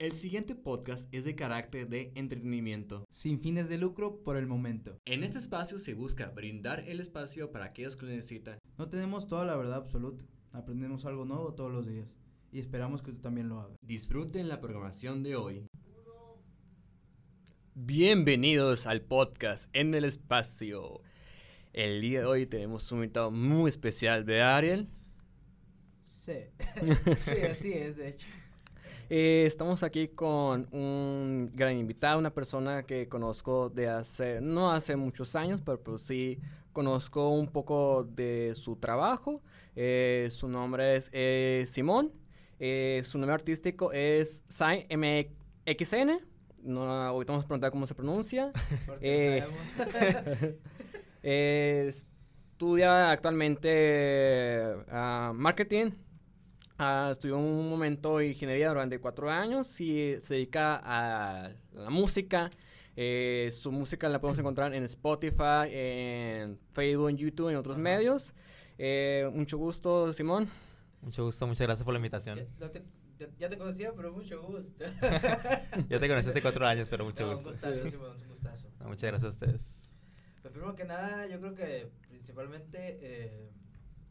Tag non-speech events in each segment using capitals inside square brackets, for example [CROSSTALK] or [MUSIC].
El siguiente podcast es de carácter de entretenimiento. Sin fines de lucro por el momento. En este espacio se busca brindar el espacio para aquellos que lo necesitan. No tenemos toda la verdad absoluta. Aprendemos algo nuevo todos los días. Y esperamos que tú también lo hagas. Disfruten la programación de hoy. Bienvenidos al podcast En el Espacio. El día de hoy tenemos un invitado muy especial, de Ariel? Sí, [LAUGHS] sí, así es, de hecho. Eh, estamos aquí con un gran invitado, una persona que conozco de hace, no hace muchos años, pero pues sí conozco un poco de su trabajo. Eh, su nombre es eh, Simón. su nombre artístico es Sai MXN. No, ahorita vamos a preguntar cómo se pronuncia. [LAUGHS] [LAUGHS] estudia actualmente ah, marketing Uh, estudió un momento ingeniería durante cuatro años y se dedica a la música. Eh, su música la podemos encontrar en Spotify, en Facebook, en YouTube, en otros medios. Eh, mucho gusto, Simón. Mucho gusto, muchas gracias por la invitación. Ya, te, conocía, pero mucho gusto. [LAUGHS] ya te conocí hace cuatro años, pero mucho gusto. Un gustazo, [LAUGHS] Simón, un gustazo. muchas gracias a ustedes. Pues primero que nada, yo creo que principalmente eh,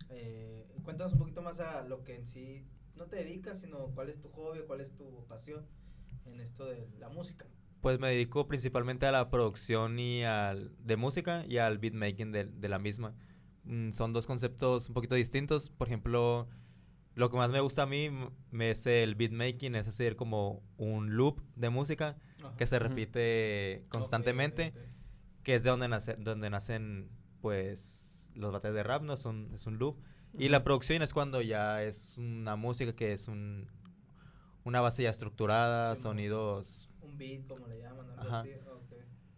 eh, cuéntanos un poquito más a lo que en sí no te dedicas, sino cuál es tu hobby, cuál es tu pasión en esto de la música. Pues me dedico principalmente a la producción y al, de música y al beatmaking de, de la misma. Mm, son dos conceptos un poquito distintos. Por ejemplo, lo que más me gusta a mí me es el beatmaking, es decir, como un loop de música que se repite constantemente, que es de donde, nace, donde nacen pues los bates de rap, ¿no? Son, es un loop. Y la producción es cuando ya es una música que es un, una base ya estructurada, sonidos... Un beat, como le llaman, Así.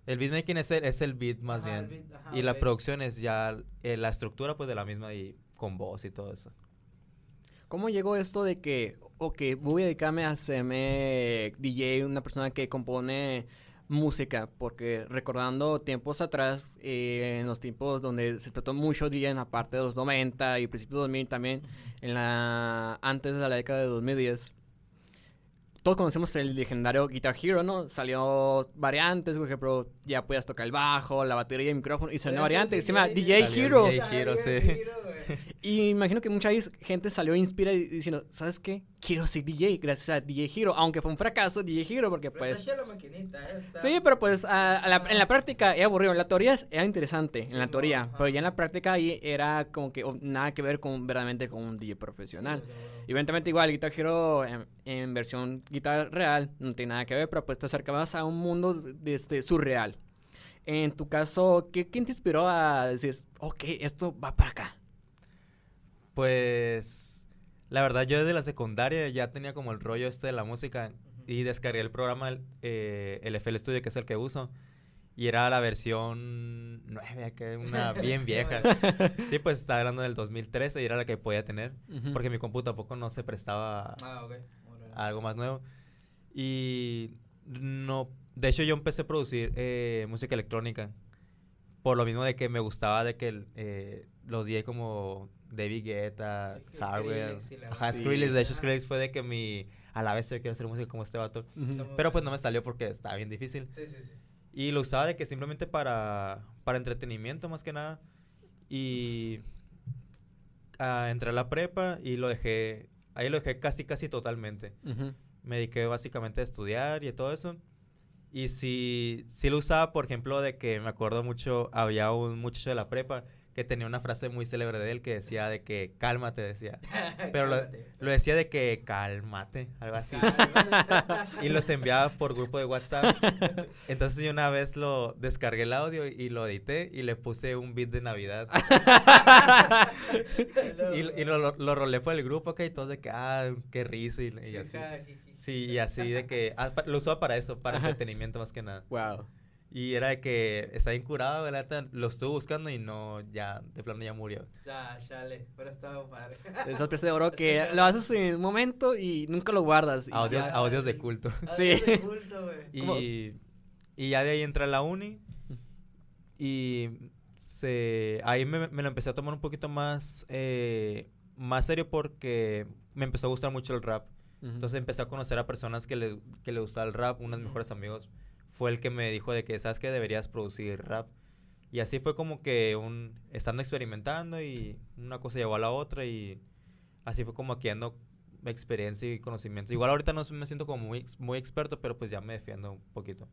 El beatmaking es el, es el beat más bien. y la producción es ya eh, la estructura pues de la misma y con voz y todo eso. ¿Cómo llegó esto de que, ok, voy a dedicarme a hacerme DJ, una persona que compone música, porque recordando tiempos atrás, eh, en los tiempos donde se trató mucho día en la parte de los 90 y principios de 2000 también, en la antes de la década de 2010, todos conocemos el legendario Guitar Hero, ¿no? Salió variantes, por ejemplo, ya podías tocar el bajo, la batería y el micrófono, y salió variante que se llama DJ Hero. DJ Hero, sí. [LAUGHS] Y imagino que mucha gente salió inspirada diciendo, ¿sabes qué? Quiero ser DJ gracias a DJ Hero, aunque fue un fracaso DJ Hero porque pues... la maquinita, ¿eh? Sí, pero pues en la práctica era aburrido. En la teoría era interesante, en la teoría, pero ya en la práctica ahí era como que nada que ver con verdaderamente con un DJ profesional. Evidentemente igual Guitar Hero en, versión guitarra real no tiene nada que ver, pero pues te acercabas a un mundo de este, surreal. En tu caso, ¿qué, ¿quién te inspiró a decir, ok, esto va para acá? Pues la verdad yo desde la secundaria ya tenía como el rollo este de la música y descargué el programa, eh, el FL Studio que es el que uso. Y era la versión 9, que una [LAUGHS] bien vieja. sí, pues estaba hablando del 2013 y era la que podía tener. Porque mi compu tampoco no se prestaba ah, a algo más nuevo. Y no... De hecho, yo empecé a producir eh, música electrónica. Por lo mismo de que me gustaba de que eh, los DJ como David Guetta, Hardware, Skrillex. De hecho, Skrillex fue de que mi... A la vez yo quiero hacer música como este vato. Pero pues no me salió porque estaba bien difícil. Sí, sí, sí. Y lo usaba de que simplemente para, para entretenimiento más que nada. Y uh, entré a la prepa y lo dejé, ahí lo dejé casi, casi totalmente. Me dediqué básicamente a estudiar y todo eso. Y si, si lo usaba, por ejemplo, de que me acuerdo mucho, había un muchacho de la prepa que tenía una frase muy célebre de él que decía de que cálmate, decía. [LAUGHS] Pero lo, lo, decía de que cálmate, algo así. [LAUGHS] y los enviaba por grupo de WhatsApp. [LAUGHS] Entonces yo una vez lo descargué el audio y lo edité y le puse un beat de Navidad. y, lo, lo, rolé por el grupo, ok, y todos de que, ah, qué risa y, así. Sí, y así de que, ah, lo usaba para eso, para entretenimiento más que nada. Wow. Y era de que está incurado, ¿verdad? Lo estuve buscando y no, ya, de plano ya murió. Ya, chale, pero estaba padre. [LAUGHS] Esa pieza de oro que lo haces en un momento y nunca lo guardas. Audios, audios de culto. [LAUGHS] sí. de culto, güey. Y, y ya de ahí entra a la uni y se, ahí me, me, lo empecé a tomar un poquito más, eh, más serio porque me empezó a gustar mucho el rap. Entonces empecé a conocer a personas que le, que le gustaba el rap. Uno de mis Ujú. mejores amigos fue el que me dijo de que, ¿sabes qué? Deberías producir rap. Y así fue como que un, estando experimentando y una cosa llevó a la otra y así fue como adquiriendo experiencia y conocimiento. Igual ahorita no me siento como muy, muy experto, pero pues ya me defiendo un poquito.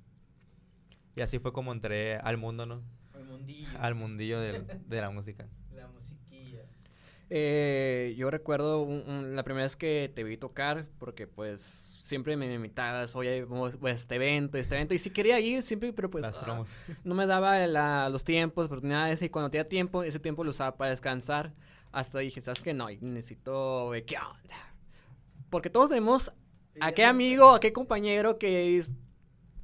Y así fue como entré al mundo, ¿no? El mundillo. Al mundillo del- [LAUGHS] de la música. Eh, yo recuerdo un- un- la primera vez que te vi tocar, porque pues siempre me invitabas, oye, vamos a este evento, este evento, y sí quería ir siempre, pero pues ah, no me daba la- los tiempos, oportunidades, y cuando tenía tiempo, ese tiempo lo usaba para descansar, hasta dije, ¿sabes qué? No, necesito, ¿qué onda? Porque todos tenemos a qué amigo, a qué compañero que es,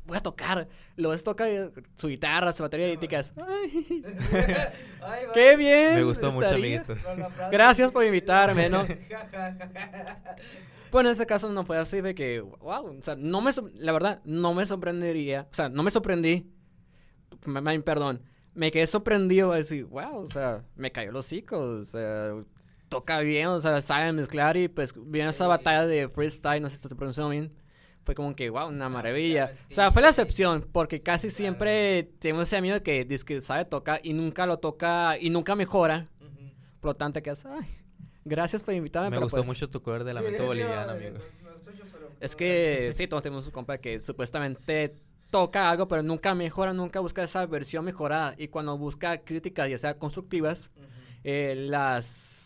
voy a tocar, lo ves toca eh, su guitarra, su batería, y te quedas, "Ay, [LAUGHS] Ay, va. qué bien. Me gustó mucho, estaría". amiguito. La frase Gracias por invitarme, ¿no? [LAUGHS] Bueno, en ese caso no fue así, de que, wow, o sea, no me, la verdad, no me sorprendería, o sea, no me sorprendí, me- me- perdón, me quedé sorprendido a decir, wow, o sea, me cayó los hocico, o sea, toca bien, o sea, sabe mezclar y pues viene esa batalla de freestyle, no sé si se pronuncia bien, fue como que, wow, una maravilla. O sea, fue la excepción, porque casi siempre tenemos ese amigo que dice que sabe tocar y nunca lo toca y nunca mejora, por lo tanto, que es, ay, gracias por invitarme, Me pero gustó pues, mucho tu cover de Lamento sí, Boliviano, amigo. Es que sí, todos tenemos un compa que supuestamente toca algo, pero nunca mejora, nunca busca esa versión mejorada. Y cuando busca críticas, ya sea constructivas, eh, las...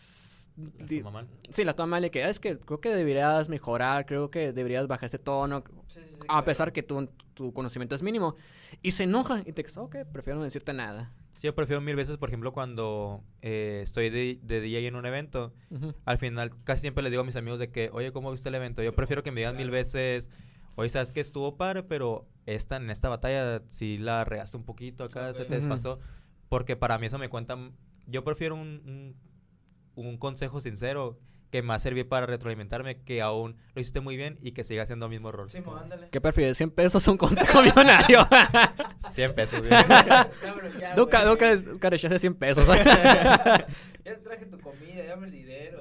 Las toma mal. Sí, las toma mal y que "Ah, es que creo que deberías mejorar, creo que deberías bajar ese tono, Sí, sí, sí, a claro. pesar que tu, tu conocimiento es mínimo. Y se enoja y te dice, ok, prefiero no decirte nada. Sí, yo prefiero mil veces, por ejemplo, cuando eh, estoy de, de DJ en un evento, Ujú. al final casi siempre le digo a mis amigos de que, oye, ¿cómo viste el evento? Yo prefiero que me digan mil claro. veces, oye, sabes que estuvo padre, pero esta, en esta batalla sí la regaste un poquito acá, se Ok. te Ujú. desfasó. Porque para mí eso me cuentan, yo prefiero un, un, un consejo sincero que me va a servir para retroalimentarme, que aún lo hiciste muy bien y que siga haciendo el mismo error. Sí, mo, ándale. ¿Qué prefieres? ¿100 pesos o un consejo [LAUGHS] millonario? [LAUGHS] 100 pesos. [LAUGHS] nunca, nunca, nunca rechaces 100 pesos. Ya te traje tu comida, dame el dinero.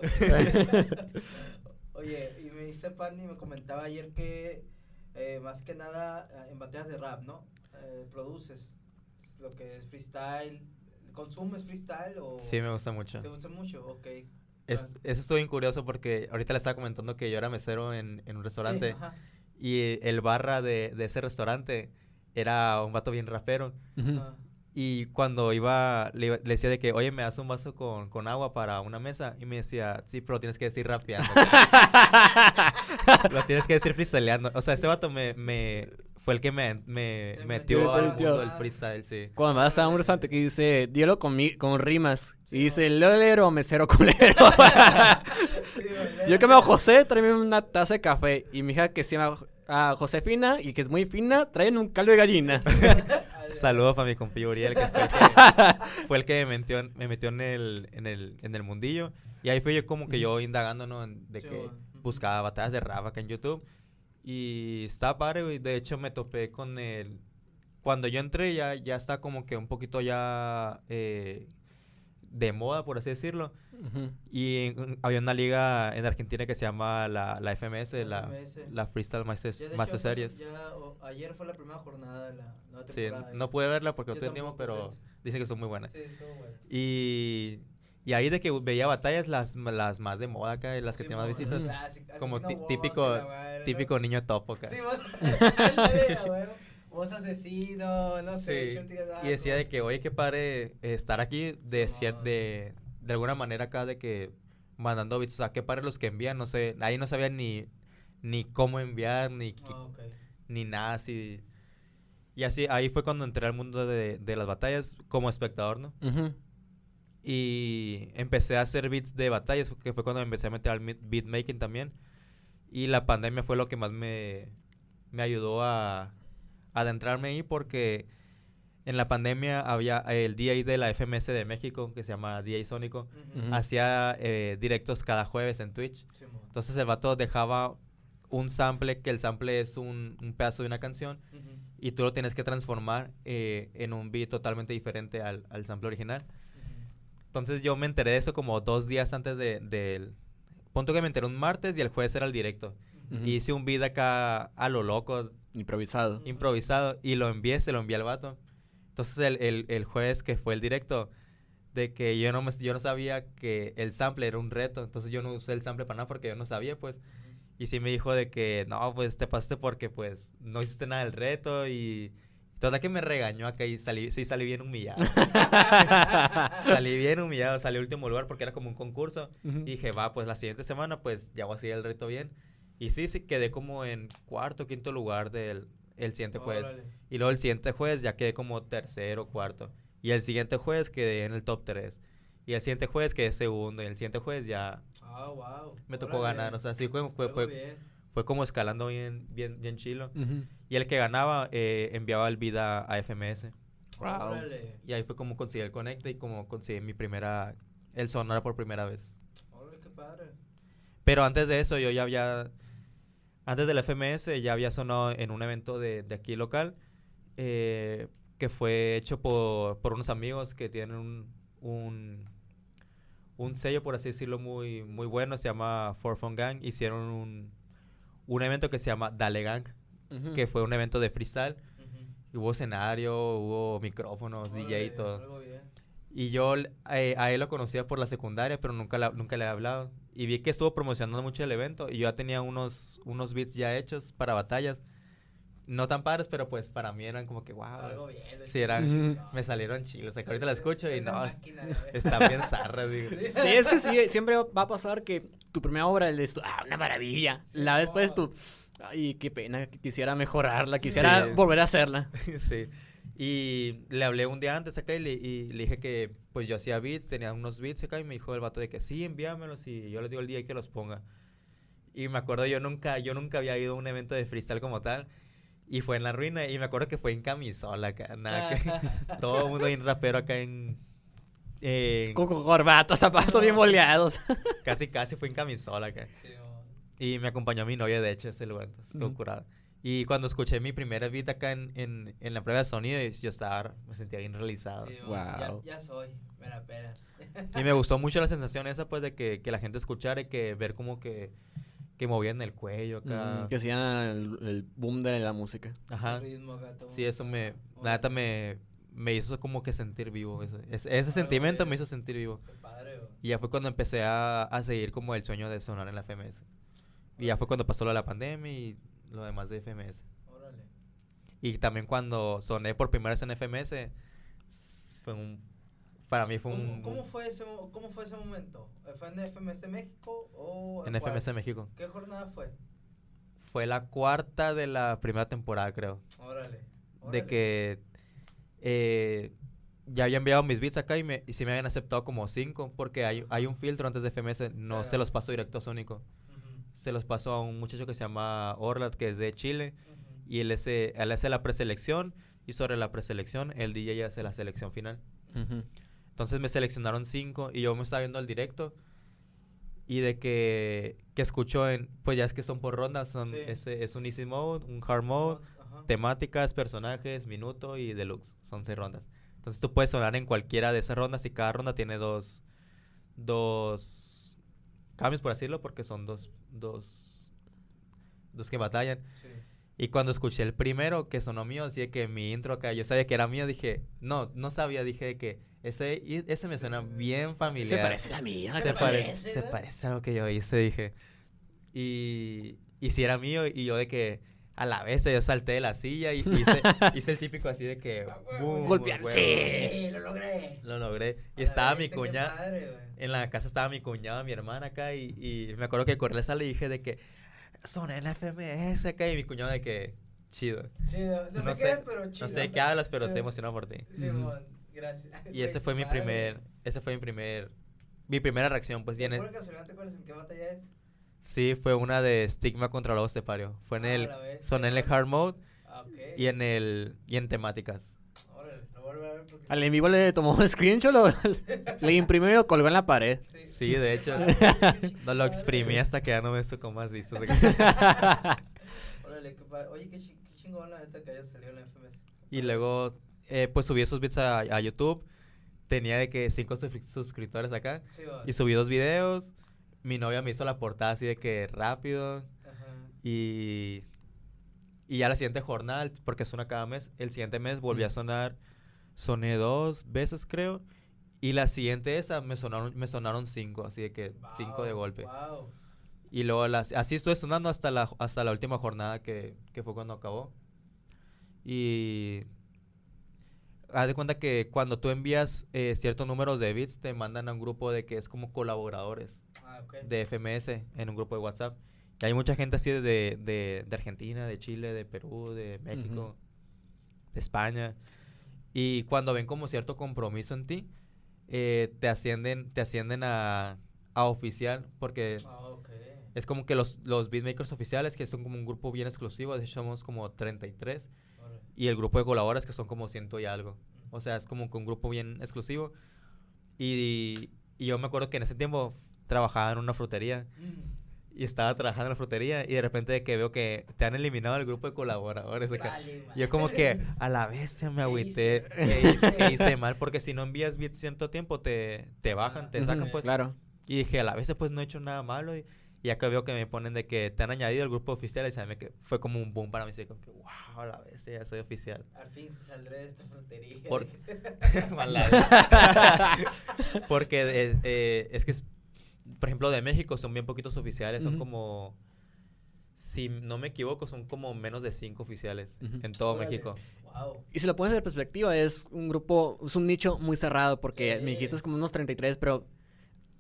Oye, y me dice Pandy, me comentaba ayer que eh, más que nada eh, en batallas de rap, ¿no? Eh, produces lo que es freestyle. ¿Consumes freestyle o...? Sí, me gusta mucho. ¿Se gusta mucho? Ok. Es- eso estuvo bien curioso porque ahorita le estaba comentando que yo era mesero en, en un restaurante. Sí, ajá. Y el barra de, de ese restaurante era un vato bien rapero. Ah. Y cuando iba, le, iba- le decía de que, oye, me das un vaso con, con agua para una mesa. Y me decía, sí, pero tienes que decir rapeando. [LAUGHS] Lo tienes que decir freestyleando. O sea, ese vato me, me fue el que me, me metió al el mundo del freestyle, sí. Cuando vas a un restaurante que dice, dielo con, mi- con rimas. y dice, lolero, mesero [LAUGHS] culero. Sí, Yo que me llamo José, tráeme una taza de café. Y mi hija que se llama ah, Josefina y que es muy fina, traen un caldo de gallina. [LAUGHS] Saludos para mi compi Uriel, que fue el que, [LAUGHS] fue el que me metió, en- me metió en, el, en, el, en el mundillo. Y ahí fui yo como que yo indagando, ¿no? De Sí, que buscaba batallas de rap acá en YouTube. Y estaba padre, güey. De hecho, me topé con el... Cuando yo entré ya, ya está como que un poquito ya eh, de moda, por así decirlo. Ujú. Y en- había una liga en Argentina que se llama la, la FMS, la, FMS. la Freestyle Masters, Ya, Master hecho, Series. ya, o- ayer fue la primera jornada de la nueva Sí, temporada. no pude verla porque no tiempo, tampoco, pero dicen que son muy buenas. Sí, estuvo bueno. Y, y ahí de que veía batallas, las, las más de moda acá, las que Sí, tienen más visitas. clásico, Como típico- madre, ¿no? Típico niño topo acá. Sí, vos. [LAUGHS] Vos asesino, no sé. Sí, yo ah, Y decía de no. que, oye, qué padre eh, estar aquí de, Sí, de, de alguna manera acá de que mandando bits, o sea, qué padre los que envían, no sé, ahí no sabía ni, ni cómo enviar, ni, Ah, ok. ni nada así. Y así, ahí fue cuando entré al mundo de, de las batallas como espectador, ¿no? Ujú. Y empecé a hacer beats de batallas, que fue cuando me empecé a meter al beatmaking también. Y la pandemia fue lo que más me, me ayudó a, a adentrarme ahí porque en la pandemia había el DJ de la FMS de México, que se llama DJ Sónico, Ujú. Ujú. hacía eh, directos cada jueves en Twitch. Sí. Entonces el vato dejaba un sample, que el sample es un, un pedazo de una canción, Ujú. y tú lo tienes que transformar eh, en un beat totalmente diferente al, al sample original. Entonces yo me enteré de eso como dos días antes de- del... punto que me enteré un martes y el jueves era el directo. Ujú. Y hice un beat acá a lo loco, Improvisado. improvisado, y lo envié, se lo envié al vato. Entonces el, el, el jueves que fue el directo, de que yo no, me, yo no sabía que el sample era un reto, entonces yo no usé el sample para nada porque yo no sabía, pues. Y sí me dijo de que, no, pues te pasaste porque pues no hiciste nada del reto y... Total que me regañó acá y salí, sí salí bien humillado. [LAUGHS] salí bien humillado, salí último lugar porque era como un concurso. Ujú. Y dije, va, pues la siguiente semana pues ya voy a seguir el reto bien. Y sí, sí, quedé como en cuarto, quinto lugar del el siguiente jueves. Órale. Y luego el siguiente jueves ya quedé como tercero, cuarto. Y el siguiente jueves quedé en el top 3. Y el siguiente jueves quedé segundo. Y el siguiente jueves ya Ah, wow. me tocó Órale. ganar. O sea, sí fue, fue, fue. Fue como escalando bien, bien, bien chilo. Y el que ganaba eh, enviaba el vida a FMS. Wow. Órale. Y ahí fue como conseguí el conecte y como conseguí mi primera, el sonar por primera vez. Órale, qué padre. Pero antes de eso yo ya había, antes del FMS ya había sonado en un evento de, de aquí local, eh, que fue hecho por, por unos amigos que tienen un, un, un sello, por así decirlo, muy, muy bueno, se llama For Fun Gang. Hicieron un, un evento que se llama Dale Gang, Ujú. que fue un evento de freestyle. Ujú. Y hubo escenario, hubo micrófonos, DJ y todo. Y yo eh, a él lo conocía por la secundaria, pero nunca, la- nunca le he hablado. Y vi que estuvo promocionando mucho el evento y yo ya tenía unos, unos beats ya hechos para batallas. No tan padres, pero pues para mí eran como que, wow. Algo bien. Sí, eran, me salieron chilos. O sea, que ahorita la escucho y no, es- máquina, la verdad. están bien zarras, digo. Sí. Es que sí, siempre va a pasar que tu primera obra es tu, ah, una maravilla. Sí, la después tú, ay, qué pena, que quisiera mejorarla, quisiera Sí. volver a hacerla. [LAUGHS] sí. Y le hablé un día antes acá y le, y le dije que pues yo hacía beats, tenía unos beats acá y me dijo el vato de que sí, envíamelos y yo le digo el día que los ponga. Y me acuerdo yo nunca, yo nunca había ido a un evento de freestyle como tal. Y fue en la ruina y me acuerdo que fue en camisola acá, nada que [LAUGHS] todo el mundo bien rapero acá en, en- Con con corbata, zapatos bien boleados. [LAUGHS] casi casi fue en camisola acá. Sí. Y me acompañó mi novia, de hecho, ese lugar. entonces, Estuvo Ujú. curada. Y cuando escuché mi primera beat acá en, en, en la prueba de sonido, yo estaba, me sentía bien realizado. Sí, mo. Ya, Wow. ya soy. Me la pela. Y me gustó [LAUGHS] mucho la sensación esa, pues, de que, que la gente escuchara y que ver como que, que movían el cuello acá. Mm, que hacían el, el boom de la música. Ajá. El ritmo Sí, eso me, la neta me, me hizo como que sentir vivo. Ese, ese, sentimiento me hizo sentir vivo. Padre. Y ya fue cuando empecé a, a seguir como el sueño de sonar en la FMS. Y ya fue cuando pasó lo de la pandemia y lo demás de FMS. Órale. Y también cuando soné por primera vez en FMS, fue un... Para mí fue un... ¿Cómo, cómo fue ese, mo- ¿Cómo fue ese momento? ¿Fue en FMS México o en cuál? FMS México. ¿Qué jornada fue? Fue la cuarta de la primera temporada, creo. Órale. De que eh, ya había enviado mis beats acá y, me, y sí me habían aceptado como cinco, porque hay, hay un filtro antes de FMS, no se los paso directo a Sónico. Se los paso a un muchacho que se llama Orlat, que es de Chile, y él, hace- él hace la preselección, y sobre la preselección, el DJ hace la selección final. Ujú. Entonces me seleccionaron cinco y yo me estaba viendo el directo y de que, que escucho en, pues ya es que son por rondas, son, Sí. ese, es un easy mode, un hard mode, Ajá. temáticas, personajes, minuto y deluxe, son seis rondas. Entonces tú puedes sonar en cualquiera de esas rondas y cada ronda tiene dos, dos cambios por decirlo porque son dos, dos, dos que batallan. Sí. Y cuando escuché el primero que sonó mío, así de que mi intro acá, yo sabía que era mío, dije, no, no sabía, dije que ese, ese me suena bien familiar. Se parece a la mía. Se, ¿Se pare- parece, se parece a lo que yo hice, dije. Y, y si era mío, y yo de que a la vez yo salté de la silla y hice, [LAUGHS] hice el típico así de que... Boom, Golpear, sí. Sí, lo logré. Lo logré. Y estaba mi cuñada, en la casa estaba mi cuñada, mi hermana acá, y, y me acuerdo que corrí la sala y dije de que soné en la FMS acá, y mi cuñado de que chido. Chido. No, No sé qué es, pero chido. No sé qué hablas, pero estoy emocionado por ti. Simón, gracias. [LAUGHS] Y ese fue mi primer, ese fue mi primer, mi primera reacción, pues, y en ¿De el- pura casualidad te acuerdas en qué batalla es? sí, fue una de Stigma contra Lobos de Pario. Fue en Ah, el, soné en el hard mode Ah, ok. y en el, y en temáticas. Órale, lo vuelvo a ver porque... Al en vivo le tomó un screenshot, lo, [LAUGHS] le imprimió y lo colgó en la pared. Sí. Sí, de hecho, Ah, no lo exprimí hasta que ya no me tocó más vistos. [LAUGHS] Órale, qué padre. Oye, qué chingón la neta que haya salido en la FMS. Y luego, eh, pues subí esos bits a, a YouTube. Tenía de que cinco suscri- suscriptores acá. Sí. Y subí dos videos. Mi novia me hizo la portada así de que rápido. Ajá. Y, y ya la siguiente jornada, porque suena cada mes, el siguiente mes volví a sonar, soné dos veces creo. Y la siguiente esa me sonaron, me sonaron cinco, así de que cinco de Wow, golpe. wow. Y luego las, así estuve sonando hasta la, hasta la última jornada que, que fue cuando acabó. Y haz de cuenta que cuando tú envías eh, ciertos números de bits, te mandan a un grupo de que es como colaboradores Ah, de FMS en un grupo de WhatsApp. Y hay mucha gente así de, de, de Argentina, de Chile, de Perú, de México, de España. Y cuando ven como cierto compromiso en ti, eh, te ascienden, te ascienden a, a oficial porque Ah, es como que los, los beatmakers oficiales, que son como un grupo bien exclusivo, de hecho somos como 33, Órale. Y el grupo de colaboradores que son como ciento y algo. O sea, es como que un grupo bien exclusivo. Y, y yo me acuerdo que en ese tiempo trabajaba en una frutería Mm. y estaba trabajando en la frutería y de repente de que veo que te han eliminado el grupo de colaboradores. Vale, yo como que a la vez se me agüité que hice, hice [LAUGHS] mal porque si no envías beats cierto tiempo te, te bajan, te sacan pues. Claro. Y dije, a la vez pues no he hecho nada malo. Y, y acá veo que me ponen de que te han añadido el grupo oficial y se me que fue como un boom para mí. Así como que, wow, a la vez ya soy oficial. Al fin saldré de esta. Por-. [LAUGHS] [LAUGHS] Mala- [LAUGHS] Porque eh, eh, es que, es- por ejemplo, de México son bien poquitos oficiales. Son como, si no me equivoco, son como menos de cinco oficiales Ujú. en todo Órale. México. Wow. Y si lo pones en perspectiva, es un grupo, es un nicho muy cerrado porque Sí. me dijiste es como unos 33, pero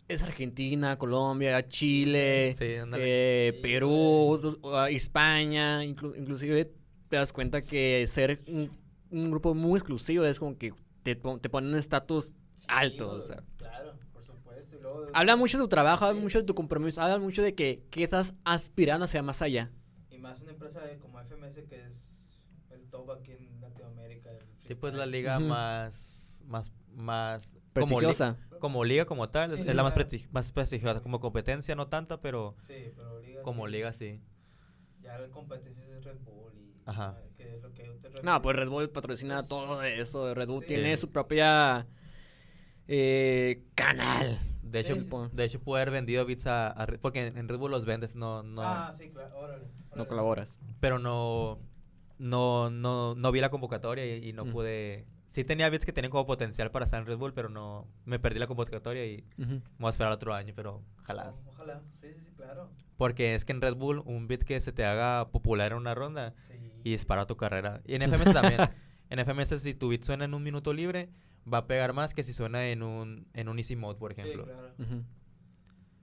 es Argentina, Colombia, Chile, Sí, eh, Perú, España, inclu- inclusive te das cuenta que ser un, un grupo muy exclusivo es como que te, pon- te ponen un estatus Sí, alto, o sea. Claro, por supuesto. Y luego de- Habla mucho de tu trabajo, habla mucho de tu compromiso, habla mucho de que, que estás aspirando hacia más allá. Y más una empresa de- como FMS que es el top aquí en Latinoamérica. el Sí, pues la liga Ujú. más, más, más... como li- Prestigiosa. Como liga como tal, Sí, es la más, liga. presti- más prestigiosa. Como competencia no tanta, pero Sí, pero liga como sí, liga sí. Ya la competencia es Red Bull y Ajá. que es lo que No, Bull- pues Red Bull patrocina todo eso. Red Bull sí. tiene Sí. su propia eh, canal. De hecho, Sí, sí. Po- de hecho pude haber vendido bits a, a porque en, en Red Bull los vendes, no, no, Ah, sí, claro, órale. No colaboras. pero no, no, no, no vi la convocatoria y, y no Mm. pude. Sí tenía bits que tenían como potencial para estar en Red Bull, pero no, me perdí la convocatoria y me voy a esperar otro año, pero ojalá. Ojalá, sí, sí, sí, claro. Porque es que en Red Bull un bit que se te haga popular en una ronda Sí. y dispara tu carrera. Y en FMS también. [LAUGHS] En FMS si tu beat suena en un minuto libre, va a pegar más que si suena en un, en un easy mode, por ejemplo. Sí, claro.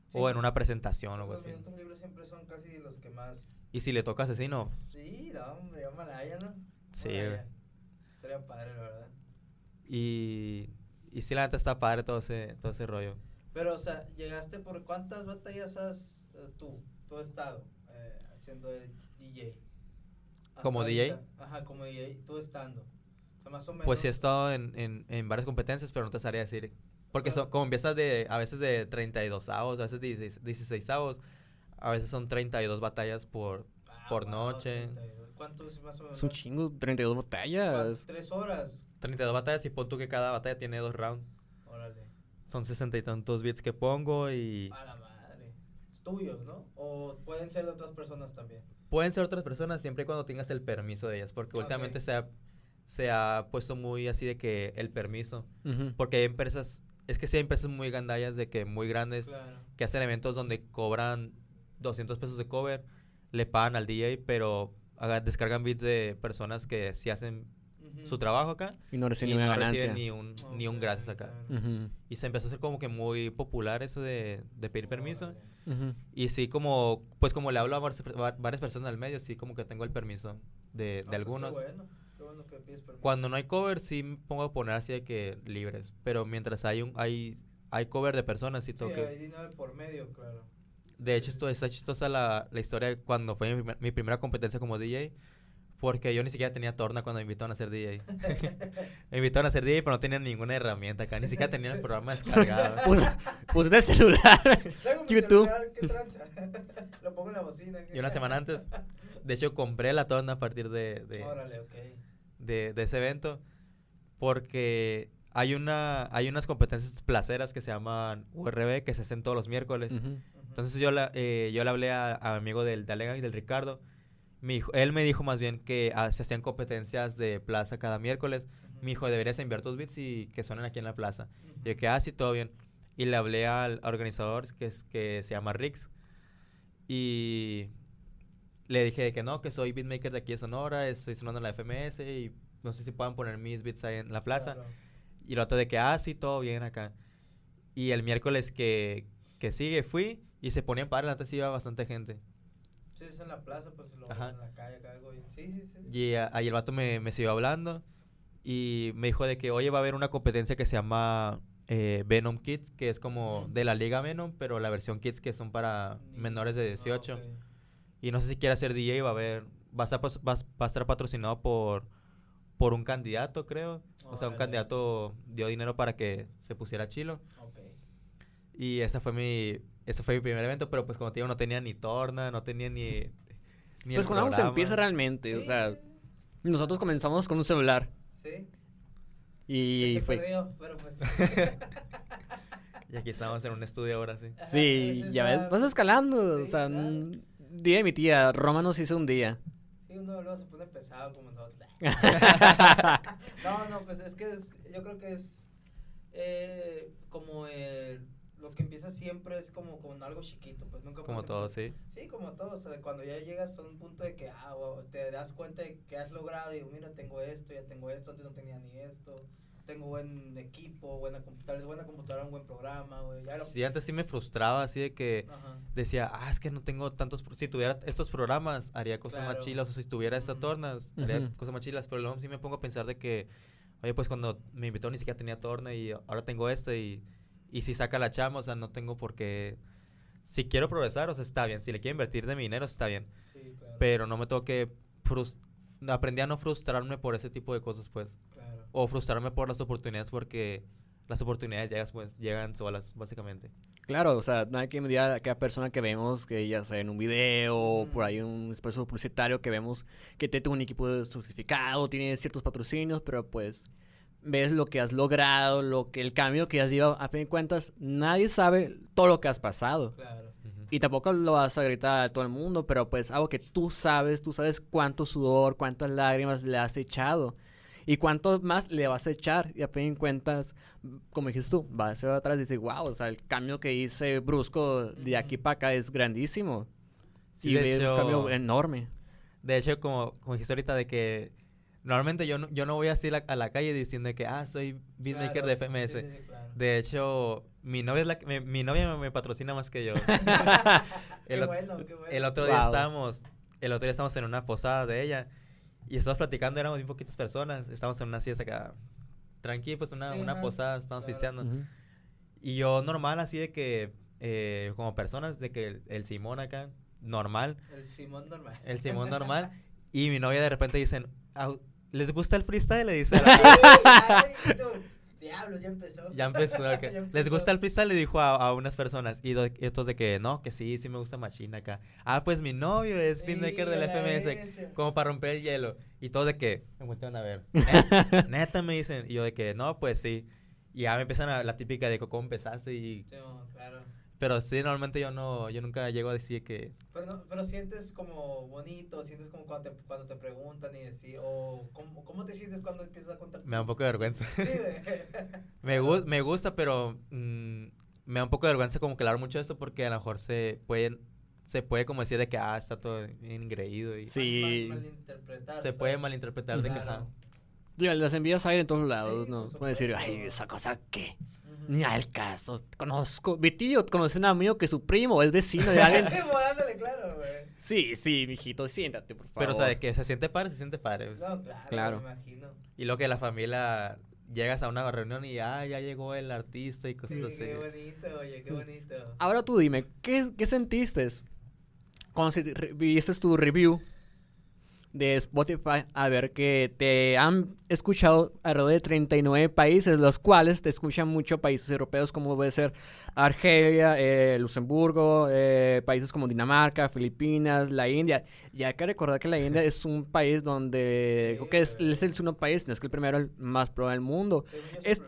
Sí, O en una presentación o algo Los así. minutos libres siempre son casi los que más. Y si le toca asesino, Sí, no, hombre, ya Malaya, ¿no? Sí, Malaya. Estaría padre, la verdad. Y, y sí la neta está padre todo ese, todo ese rollo. Pero, o sea, llegaste por cuántas batallas has eh, tú, tú estado eh, haciendo DJ. Hasta ¿Como DJ? Ajá, como DJ, tú estando. O sea, más o menos. Pues sí he estado en, en, en varias competencias, pero no te sabría decir. Porque son, como empiezas de, a veces de 32 avos, a veces 16, 16 avos, a veces son 32 batallas por... Ah, por wow, noche. 32. ¿Cuántos más o menos? Es un chingo, 32 botellas. Tres horas. 32 batallas y pon tú que cada batalla tiene dos rounds. Órale. Son 60 y tantos bits que pongo y... A la madre. Es tuyo, ¿no? O pueden ser de otras personas también. Pueden ser otras personas siempre y cuando tengas el permiso de ellas, porque últimamente se ha, se ha puesto muy así de que el permiso, porque hay empresas, es que sí hay empresas muy gandallas de que muy grandes, Claro. que hacen eventos donde cobran 200 pesos de cover, le pagan al DJ, pero haga- descargan beats de personas que sí hacen Su trabajo acá Y no y recibe una no ganancia. reciben ni un, ni un gracias acá. claro. Ujú, Y se empezó a hacer como que muy popular eso de, de pedir permiso. Órale. ujú. Y sí, como, pues como le hablo a varias, va- varias personas al medio, sí como que tengo el permiso de, de No, pues, algunos. Qué bueno, qué bueno que pides permiso. Cuando no hay cover, sí me pongo a poner así de que libres. Pero mientras hay un hay, hay cover de personas, sí Sí, tengo que... hay dinero por medio, claro. De hecho, esto, está chistosa la, la historia cuando fue mi, mi primera competencia como DJ. Porque yo ni siquiera tenía torna cuando me invitaron a ser DJ. [LAUGHS] me invitaron a ser DJ, pero no tenía ninguna herramienta acá. Ni siquiera tenía el programa [LAUGHS] descargado. Puse- Puse el celular. Traigo mi YouTube. celular, ¿qué tranza? [LAUGHS] Lo pongo en la bocina. y una semana antes, de hecho, compré la torna a partir de, de, Órale, ok. de, de ese evento porque hay una hay unas competencias placeras que se llaman URB que se hacen todos los miércoles. Entonces yo, la, eh, yo le hablé a, a mi amigo del, de Alega y del Ricardo. Mi hijo- él me dijo más bien que ah, se hacían competencias de plaza cada miércoles. Ujú. Mi hijo, deberías enviar tus beats y que suenen aquí en la plaza. Ujú. Y yo que, ah, sí, todo bien. Y le hablé al organizador que, es, que se llama Rix. Y le dije que no, que soy beatmaker de aquí de Sonora, estoy sonando en la FMS y no sé si puedan poner mis beats ahí en la plaza. Claro. Y el otro de que, ah, sí, todo bien acá. Y el miércoles que, que sigue fui y se ponían padres, antes iba bastante gente. Sí, es en la plaza, pues lo Ajá. en la calle acá algo bien. Sí, sí, sí. Y a- ahí el vato me, me siguió hablando y me dijo de que, oye, va a haber una competencia que se llama eh, Venom Kids, que es como de la Liga Venom, pero la versión Kids que son para menores de ah, 18. ok. Y no sé si quiere hacer DJ, va a haber, va a estar, va, a- va a estar patrocinado por, por un candidato, creo. O sea, un candidato dio dinero para que se pusiera chilo. Ok. Y ese fue mi, ese fue mi primer evento, pero pues como te digo, no tenía ni torna, no tenía ni... ni Pues el cuando se empieza realmente, o sea, nosotros comenzamos con un celular Sí. y se fue... perdió, pero pues. [LAUGHS] Y aquí estamos en un estudio ahora, sí. Ajá, Sí, es ya ves, vas escalando, o sea, claro. día de mi tía, Roma nos hizo un día. Sí, uno luego se pone pesado como nosotros. [LAUGHS] No, no, pues es que es, yo creo que es eh, como el, lo que empieza siempre es como con algo chiquito, pues nunca Como todo, sí. Sí, como todo, o sea, cuando ya llegas a un punto de que, ah, wow, te das cuenta de que has logrado y mira, tengo esto, ya tengo esto, antes no tenía ni esto, tengo buen equipo, buena computadora, buena computadora, un buen programa, güey, lo... Sí, antes sí me frustraba así de que Ajá. decía, ah, es que no tengo tantos... pro- Si tuviera estos programas, haría cosas Claro. más chilas. O si tuviera estas Ujú. tornas, haría Ujú. cosas más chilas. Pero luego sí me pongo a pensar de que, oye, pues cuando me invitó ni siquiera tenía torna y ahora tengo este y, y si saca la chama, o sea, no tengo por qué... Si quiero progresar, o sea, está bien. Si le quiero invertir de mi dinero, está bien. Sí, claro. Pero no me tengo que... Aprendí a no frustrarme por ese tipo de cosas, pues. Claro. O frustrarme por las oportunidades porque las oportunidades llegan, pues, llegan solas, básicamente. Claro, o sea, no hay que medir a cada persona que vemos que ya sea en un video o por ahí un espacio publicitario que vemos que te tuvo un equipo certificado, tiene ciertos patrocinios, pero pues ves lo que has logrado, lo que el cambio que has llevado, a fin de cuentas, nadie sabe todo lo que has pasado. Claro. Y tampoco lo vas a gritar a todo el mundo, pero pues algo que tú sabes, tú sabes cuánto sudor, cuántas lágrimas le has echado y cuánto más le vas a echar. Y a fin de cuentas, como dijiste tú, vas hacia atrás y dices, wow, o sea, el cambio que hice brusco de aquí para acá es grandísimo. Sí, y de ves un hecho- cambio enorme. De hecho, como, como dijiste ahorita, de que normalmente yo no, yo no voy así la- a la calle diciendo que, ah, soy beatmaker Claro, de FMS. sí, sí, claro. De hecho, mi novia, es la mi novia me, me patrocina más que yo. [LAUGHS] Qué el, ot- bueno, qué bueno. el otro día Wow. estábamos, el otro día estábamos en una posada de ella y estábamos platicando, éramos bien poquitas personas, estábamos en una siesta acá, tranqui, pues una, Sí, una ajá, posada, estábamos claro. Ujú. Y yo normal, así de que, eh, como personas, de que el, el Simón acá, normal, El Simón normal. el Simón normal, [LAUGHS] y mi novia de repente dicen, "Au, ¿les gusta el freestyle? Le dice a la- [LAUGHS] [LAUGHS] Diablos, ya empezó. Ya empezó. ok. [LAUGHS] Ya ¿Les empezó. gusta el freestyle? Le dijo a, a unas personas. Y, do- y estos de que no, que sí, sí me gusta machina acá. Ah, pues mi novio es beatmaker Sí, del a la FMS. bestia. Como para romper el hielo. Y todos de que me voltean a ver. "Neta, Neta me dicen. Y yo de que no, pues sí. Y ya me empiezan a la típica de cómo empezaste. Y, Sí, claro. Pero sí, normalmente yo no, yo nunca llego a decir que. Pero, no, pero sientes como bonito, sientes como cuando te, cuando te preguntan y decir, o ¿cómo, ¿cómo te sientes cuando empiezas a contar? Me da un poco de vergüenza. Sí. [LAUGHS] Me, gu- me gusta, pero mm, me da un poco de vergüenza como que hablar mucho de esto porque a lo mejor se pueden se puede como decir de que ah, está todo engreído y Sí. Mal- malinterpretar, se sea, puede malinterpretar de que Claro. ajá. Las envías a ir en todos lados, Sí, ¿no? Pueden decir, ay, esa cosa qué. Ni al caso. Conozco. Mi tío conoce a un amigo que su primo es vecino de alguien. [LAUGHS] Como dándole claro, güey. Sí, sí, mijito, siéntate, por favor. Pero o sea, de que se siente padre, se siente padre. No, claro, Claro. me imagino. Y lo que la familia llegas a una reunión y ah, ya llegó el artista y cosas Sí, así. qué bonito, oye, qué bonito. Ahora tú dime, ¿qué, qué sentiste cuando viste tu review de Spotify a ver que te han escuchado alrededor de 39 países, los cuales te escuchan mucho países europeos como puede ser Argelia, eh, Luxemburgo, eh, países como Dinamarca, Filipinas, la India. Y hay que recordar que la India es un país donde creo que es, el segundo país, no es que el primero el más pro del mundo. Es-.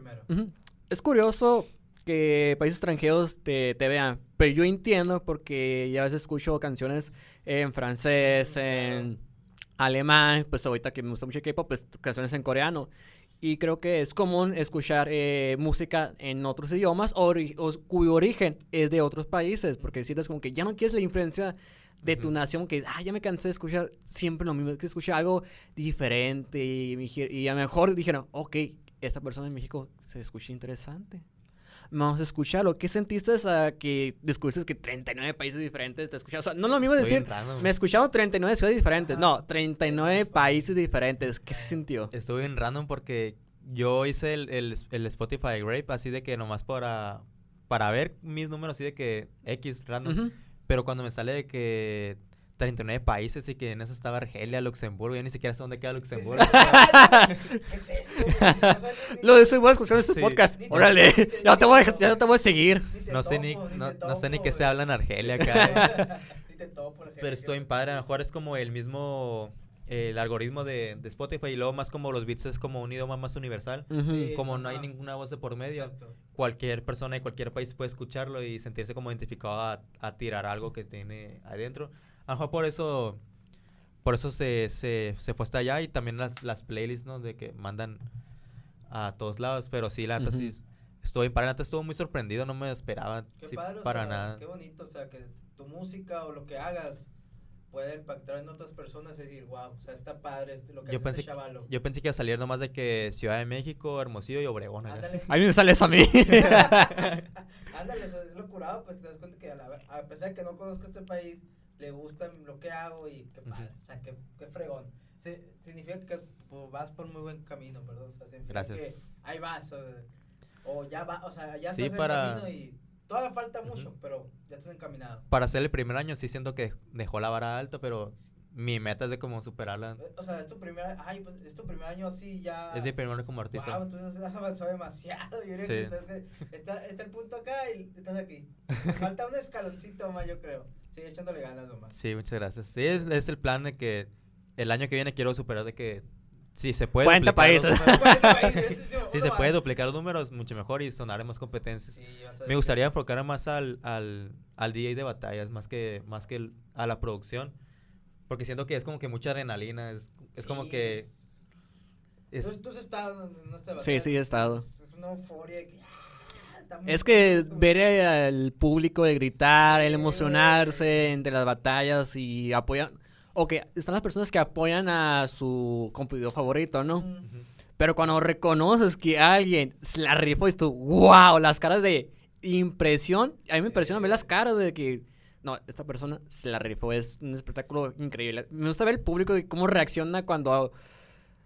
Es curioso que países extranjeros te, te vean. Pero yo entiendo porque ya a veces escucho canciones en francés, en alemán, pues ahorita que me gusta mucho K-pop, pues canciones en coreano. Y creo que es común escuchar eh, música en otros idiomas o, cuyo origen es de otros países, porque sientes como que ya no quieres la influencia de tu nación, que ah, ya me cansé de escuchar siempre lo mismo, que escuchar algo diferente y, y a lo mejor dijeron, ok, esta persona en México se escucha interesante vamos a escucharlo. ¿Qué sentiste a que descubriste que 39 países diferentes te escuchaban? O sea, no es lo mismo decir, me escucharon 39 ciudades diferentes. No, 39 países diferentes. ¿Qué se sintió? Estuve en random porque yo hice el, el, Spotify Grape así de que nomás para, para ver mis números así de que X random. Pero cuando me sale de que 39 países y que en eso estaba Argelia, Luxemburgo. Yo ni siquiera sé dónde queda Luxemburgo. [LAUGHS] ¿Qué es eso? Lo de eso igual escuchando este podcast. Órale, ya, te voy a, ya te voy a seguir. No sé ni, no, no sé ni qué se habla en Argelia [LAUGHS] acá. Pero estoy en padre. A lo mejor es como el mismo el algoritmo de, de, Spotify y luego más como los beats es como un idioma más universal. como no hay ninguna voz de por medio, cualquier persona de cualquier país puede escucharlo y sentirse como identificado a, a tirar algo que tiene adentro. A lo mejor por eso, por eso se, se, se fue hasta allá y también las, las playlists, ¿no? De que mandan a todos lados, pero sí, la neta sí estuve, para neta estuvo muy sorprendido, no me esperaba para nada. Qué bonito, o sea, que tu música o lo que hagas puede impactar en otras personas y decir, wow, o sea, está padre este, lo que yo hace pensé, este chavalo. Yo pensé que iba a salir nomás de que Ciudad de México, Hermosillo y Obregón. a mí me sale eso a mí. [LAUGHS] Ándale, es lo curado, pues te das cuenta que a, la, a pesar de que no conozco este país, le gusta lo que hago y qué padre, o sea, qué, qué fregón. significa que pues, vas por muy buen camino, perdón, o sea, Gracias. que ahí vas, o, ya va, o sea, ya estás en camino y todavía falta mucho, pero ya estás encaminado. Para hacer el primer año sí siento que dejó la vara alta, pero mi meta es de como superarla. O sea, es tu primer, ay, pues, es tu primer año así ya. Es mi primer año como artista. Wow, entonces has avanzado demasiado. Yo creo que está, está el punto acá y estás aquí. Falta un escaloncito más, yo creo. Sí, echándole ganas nomás. Sí, muchas gracias. Sí, es, es el plan de que el año que viene quiero superar de que si se puede 40 países. [LAUGHS] si se puede duplicar los números, mucho mejor y sonaremos competencias. Me gustaría enfocar más al, al, al DJ de batallas, más que, más que a la producción. Porque siento que es como que mucha adrenalina. Es, es como que. Es... ¿Tú, has estado en esta batalla? Sí, sí, he estado. Es, una euforia que. Es que ver al público de gritar, el emocionarse entre las batallas y apoyar. Ok, están las personas que apoyan a su competidor favorito, ¿no? Pero cuando reconoces que alguien se la rifó, y tú, wow, las caras de impresión. A mí me impresiona ver las caras de que no, esta persona se la rifó, es un espectáculo increíble. Me gusta ver el público y cómo reacciona cuando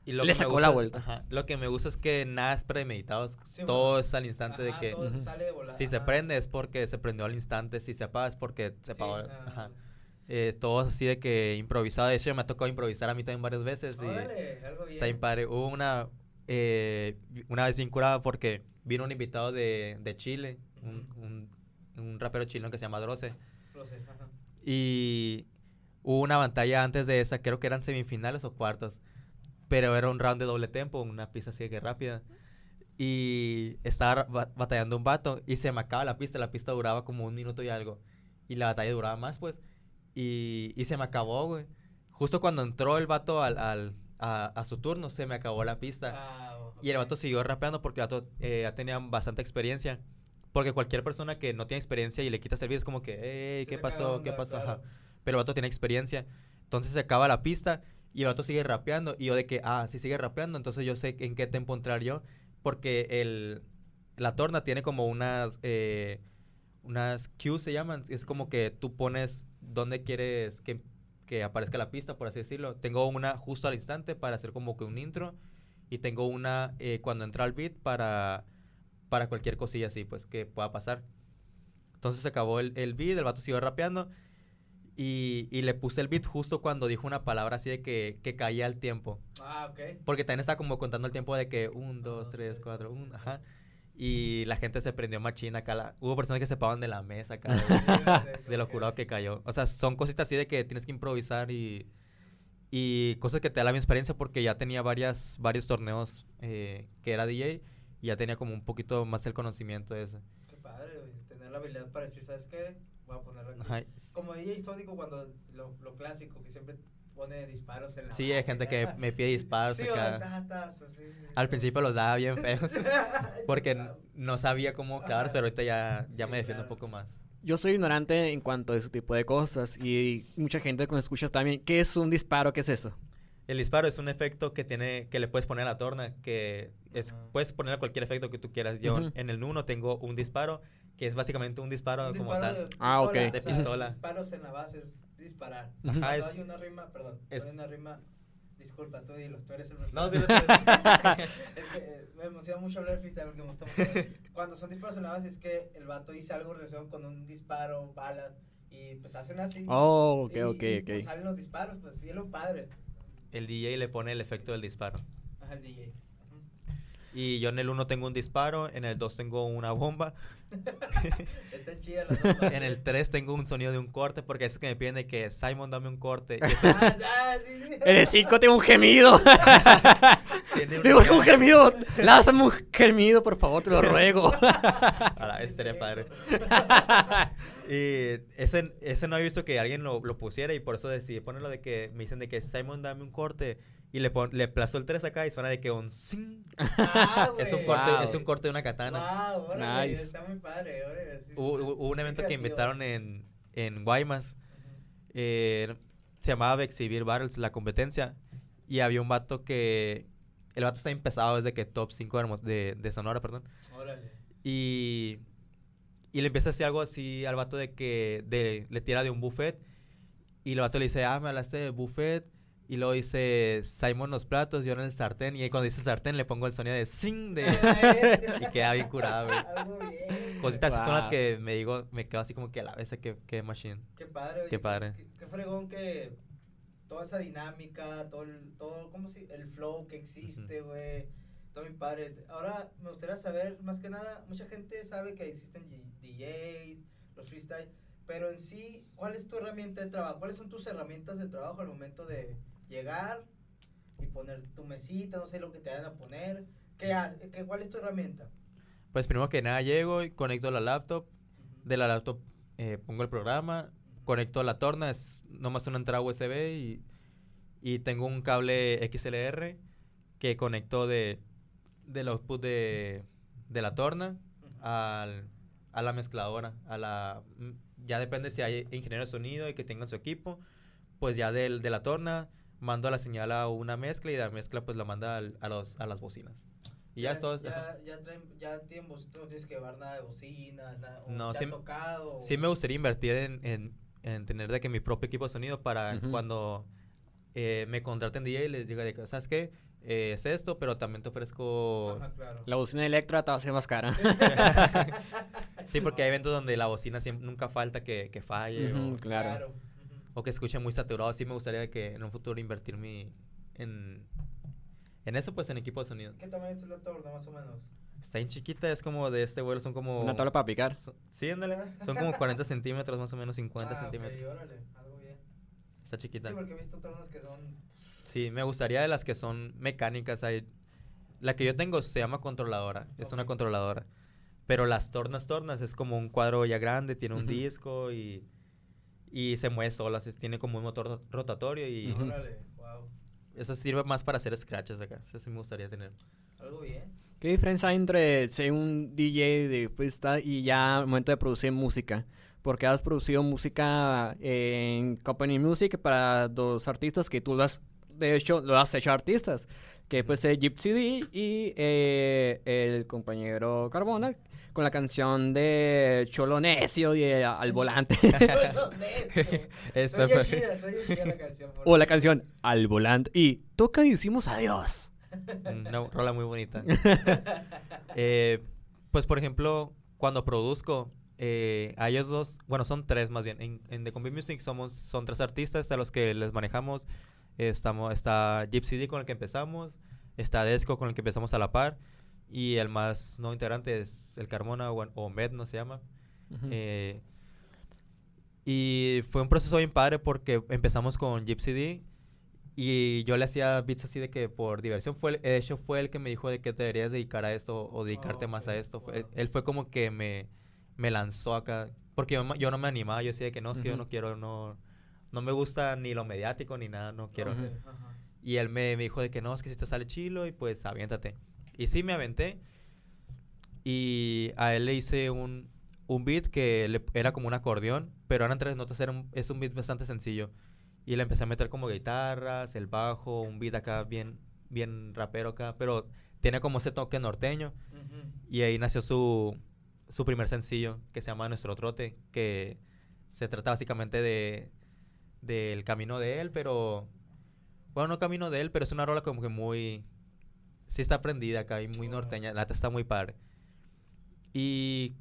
le sacó la vuelta. lo que me gusta es que nada es premeditado, todo es al instante de que si se prende es porque se prendió al instante, si se apaga es porque se apagó. Eh, todo así de que improvisado, de hecho me ha tocado improvisar a mí también varias veces. y algo bien. Está bien padre. Hubo una, eh, una vez bien curada porque vino un invitado de, de Chile, un, un, un rapero chileno que se llama Droce y hubo una pantalla antes de esa, creo que eran semifinales o cuartos. Pero era un round de doble tempo, una pista así que rápida. Y estaba batallando un vato y se me acaba la pista. La pista duraba como un minuto y algo. Y la batalla duraba más, pues. Y, y se me acabó, güey. Justo cuando entró el vato al, al a, a, su turno, se me acabó la pista. Ah, y el vato siguió rapeando porque el vato eh, ya tenía bastante experiencia. Porque cualquier persona que no tiene experiencia y le quitas el video es como que, hey, ¿qué pasó? ¿Qué pasó? Pero el vato tiene experiencia. Entonces se acaba la pista y el vato sigue rapeando. Y yo de que, ah, si sigue rapeando, entonces yo sé en qué tempo entrar yo. Porque el, la torna tiene como unas, eh, unas cues se llaman. Es como que tú pones dónde quieres que, que aparezca la pista, por así decirlo. Tengo una justo al instante para hacer como que un intro. Y tengo una eh, cuando entra el beat para para cualquier cosilla así, pues, que pueda pasar. Entonces se acabó el, el beat, el vato siguió rapeando. Y, y, le puse el beat justo cuando dijo una palabra así de que, que caía el tiempo. Ah, ok. Porque también estaba como contando el tiempo de que un, dos, tres, cuatro, un, ajá. Y la gente se prendió machina acá. hubo personas que se paraban de la mesa acá. [LAUGHS] De, lo curado que cayó. O sea, son cositas así de que tienes que improvisar y, y cosas que te da la misma experiencia porque ya tenía varias, varios torneos eh, que era DJ y ya tenía como un poquito más el conocimiento de eso. tener la habilidad para decir, ¿sabes qué? Voy a ponerlo aquí. Ajá. Como DJ histórico cuando lo, lo clásico, que siempre pone disparos en la Sí, hay base, gente que me pide disparos Sí, acá. tatas, sí, sí, Al sí. principio los daba bien feos [LAUGHS] porque no sabía cómo quedar, Ajá. pero ahorita ya, ya Sí, me defiendo claro. un poco más. Yo soy ignorante en cuanto a ese tipo de cosas y mucha gente que me escucha también. ¿Qué es un disparo? ¿Qué es eso? El disparo es un efecto que tiene que le puedes poner a la torna, que es Ajá. puedes ponerle cualquier efecto que tú quieras. Yo Ujú. en el Nuno tengo un disparo que es básicamente un disparo Un como disparo tal. de Ah, ok. pistola, De o sea, pistola. Disparos en la base es disparar. Ajá, Cuando es- hay una rima, perdón, es- hay una rima, disculpa, tú dilo, tú eres el No, profesor. dilo tú. [LAUGHS] Es que eh, me emociona mucho hablar de freestyle porque me gusta mucho. [LAUGHS] Cuando son disparos en la base es que el vato dice algo relacionado con un disparo, bala, y pues hacen así. Oh, ok, y, ok, y, pues, ok. salen los disparos, pues, y es lo padre. El DJ le pone el efecto del disparo. Ajá, el DJ. Y yo en el 1 tengo un disparo, en el 2 tengo una bomba, [LAUGHS] Está chida la bomba. en el 3 tengo un sonido de un corte, porque es que me piden de que Simon dame un corte. [LAUGHS] Ah, ah, sí, sí. En el 5 [LAUGHS] tengo un gemido. Digo, un gemido. Lázame un gemido, por favor, te lo ruego. A la vez estaría padre. Y ese, ese no he visto que alguien lo, lo pusiera y por eso decidí ponerlo de que me dicen de que Simon dame un corte y le, pon, le aplasto el 3 acá y suena de que un zing. [LAUGHS] Ah, Es un corte, Wow. es un corte de una katana. Wow, órale, Nice. está muy padre, órale, sí, Hubo, un evento que invitaron en, en Guaymas, eh, se llamaba Exhibir Battles, la competencia, y había un vato que, el vato está empezado desde que top 5 de, de Sonora, perdón. Órale. Y, y le empieza a decir algo así al vato de que de, le tira de un buffet. Y el vato le dice, ah, me hablaste de buffet. Y luego dice, Simon los platos, yo en el sartén. Y ahí cuando dice sartén le pongo el sonido de zing de... [LAUGHS] y queda bien curado, güey. [LAUGHS] Algo bien. Cositas así son las Wow. que me digo, me quedo así como que a la vez, que, que machine. Qué padre, oye, Qué padre. Qué, qué fregón que toda esa dinámica, todo, el, todo ¿cómo se El flow que existe, güey. Todo mi padre. Ahora me gustaría saber, más que nada, mucha gente sabe que existen DJs, los freestyle, pero en sí, ¿cuál es tu herramienta de trabajo? ¿Cuáles son tus herramientas de trabajo al momento de llegar y poner tu mesita, no sé lo que te van a poner? ¿Qué, qué, ¿Cuál es tu herramienta? Pues primero que nada llego y conecto la laptop. De la laptop eh, pongo el programa, conecto la torna, es nomás una entrada USB y, y tengo un cable XLR que conecto de, del output de, de la torna al, a la mezcladora. A la, ya depende si hay ingeniero de sonido y que tengan su equipo. Pues ya del, de la torna mando la señal a una mezcla y la mezcla pues la manda al- a, los, a las bocinas. Y ya, es todo. Ya, ya, traen, ya tienen no tienes que llevar nada de bocinas, nada. No, sí tocado. o- Sí me gustaría invertir en, en, en tener de que mi propio equipo de sonido para cuando eh, me contraten DJ les diga de que, ¿sabes qué? Eh, es esto, pero también te ofrezco... Ajá, claro. La bocina Electra te va a hacer más cara. [LAUGHS] Sí, porque hay eventos donde la bocina siempre, nunca falta que, que falle o, claro. O que escuche muy saturado. Sí me gustaría que en un futuro invertir mi... En, en eso, pues en equipo de sonido. ¿Qué tamaño es la torna, más o menos? Está bien chiquita, es como de este vuelo, son como... Una tabla para picar. so- Sí, ándale. Son como 40 centímetros, más o menos 50 ah, centímetros. órale, algo bien. Está chiquita. Sí, porque he visto tornas que son. Sí, me gustaría de las que son mecánicas. Hay, la que yo tengo se llama controladora, es una controladora. Pero las tornas, tornas, es como un cuadro ya grande, tiene un Ujú. disco y, y se mueve sola, es- tiene como un motor ro- rotatorio y. Órale, wow. eso sirve más para hacer scratches acá. Eso sí me gustaría tener. Algo bien. ¿Qué diferencia hay entre ser un DJ de freestyle y ya al momento de producir música? Porque has producido música en Company Music para dos artistas que tú lo has, de hecho, lo has hecho artistas. Que puede ser Gypsy D y eh, el compañero Carbona con la canción de Cholo Necio y eh, Al Volante. [LAUGHS] Cholo necio. Esta Soy chida, soy chida la canción. por o la canción Al Volante y Toca y decimos adiós. Una rola muy bonita. [LAUGHS] Eh, pues, por ejemplo, cuando produzco, eh, a ellos dos, bueno, son tres más bien. En, en The Combi Music somos, son tres artistas a los que les manejamos. Estamos, está Gypsy D con el que empezamos, está Desco con el que empezamos a la par, y el más no integrante es el Carmona o, o Med, no se llama. Eh, y fue un proceso bien padre porque empezamos con Gypsy D y yo le hacía beats así de que por diversión. Fue, el- de hecho, fue el que me dijo de que te deberías dedicar a esto o dedicarte Oh, más a esto. Fue- wow. él fue como que me, me lanzó acá. Porque yo, yo no me animaba, yo decía que no, es que yo no quiero, no, no me gusta ni lo mediático ni nada, no quiero. Y él me, me, dijo de que no, es que si te sale chilo y pues aviéntate. Y sí, me aventé. Y a él le hice un, un beat que era como un acordeón, pero eran tres notas, era es un beat bastante sencillo. Y le empecé a meter como guitarras, el bajo, un beat acá bien, bien rapero acá, pero tiene como ese toque norteño. Y ahí nació su, su primer sencillo, que se llama Nuestro Trote, que se trata básicamente de del camino de él, pero bueno, no camino de él, pero es una rola como que muy sí está prendida acá y muy norteña, la está muy padre. Y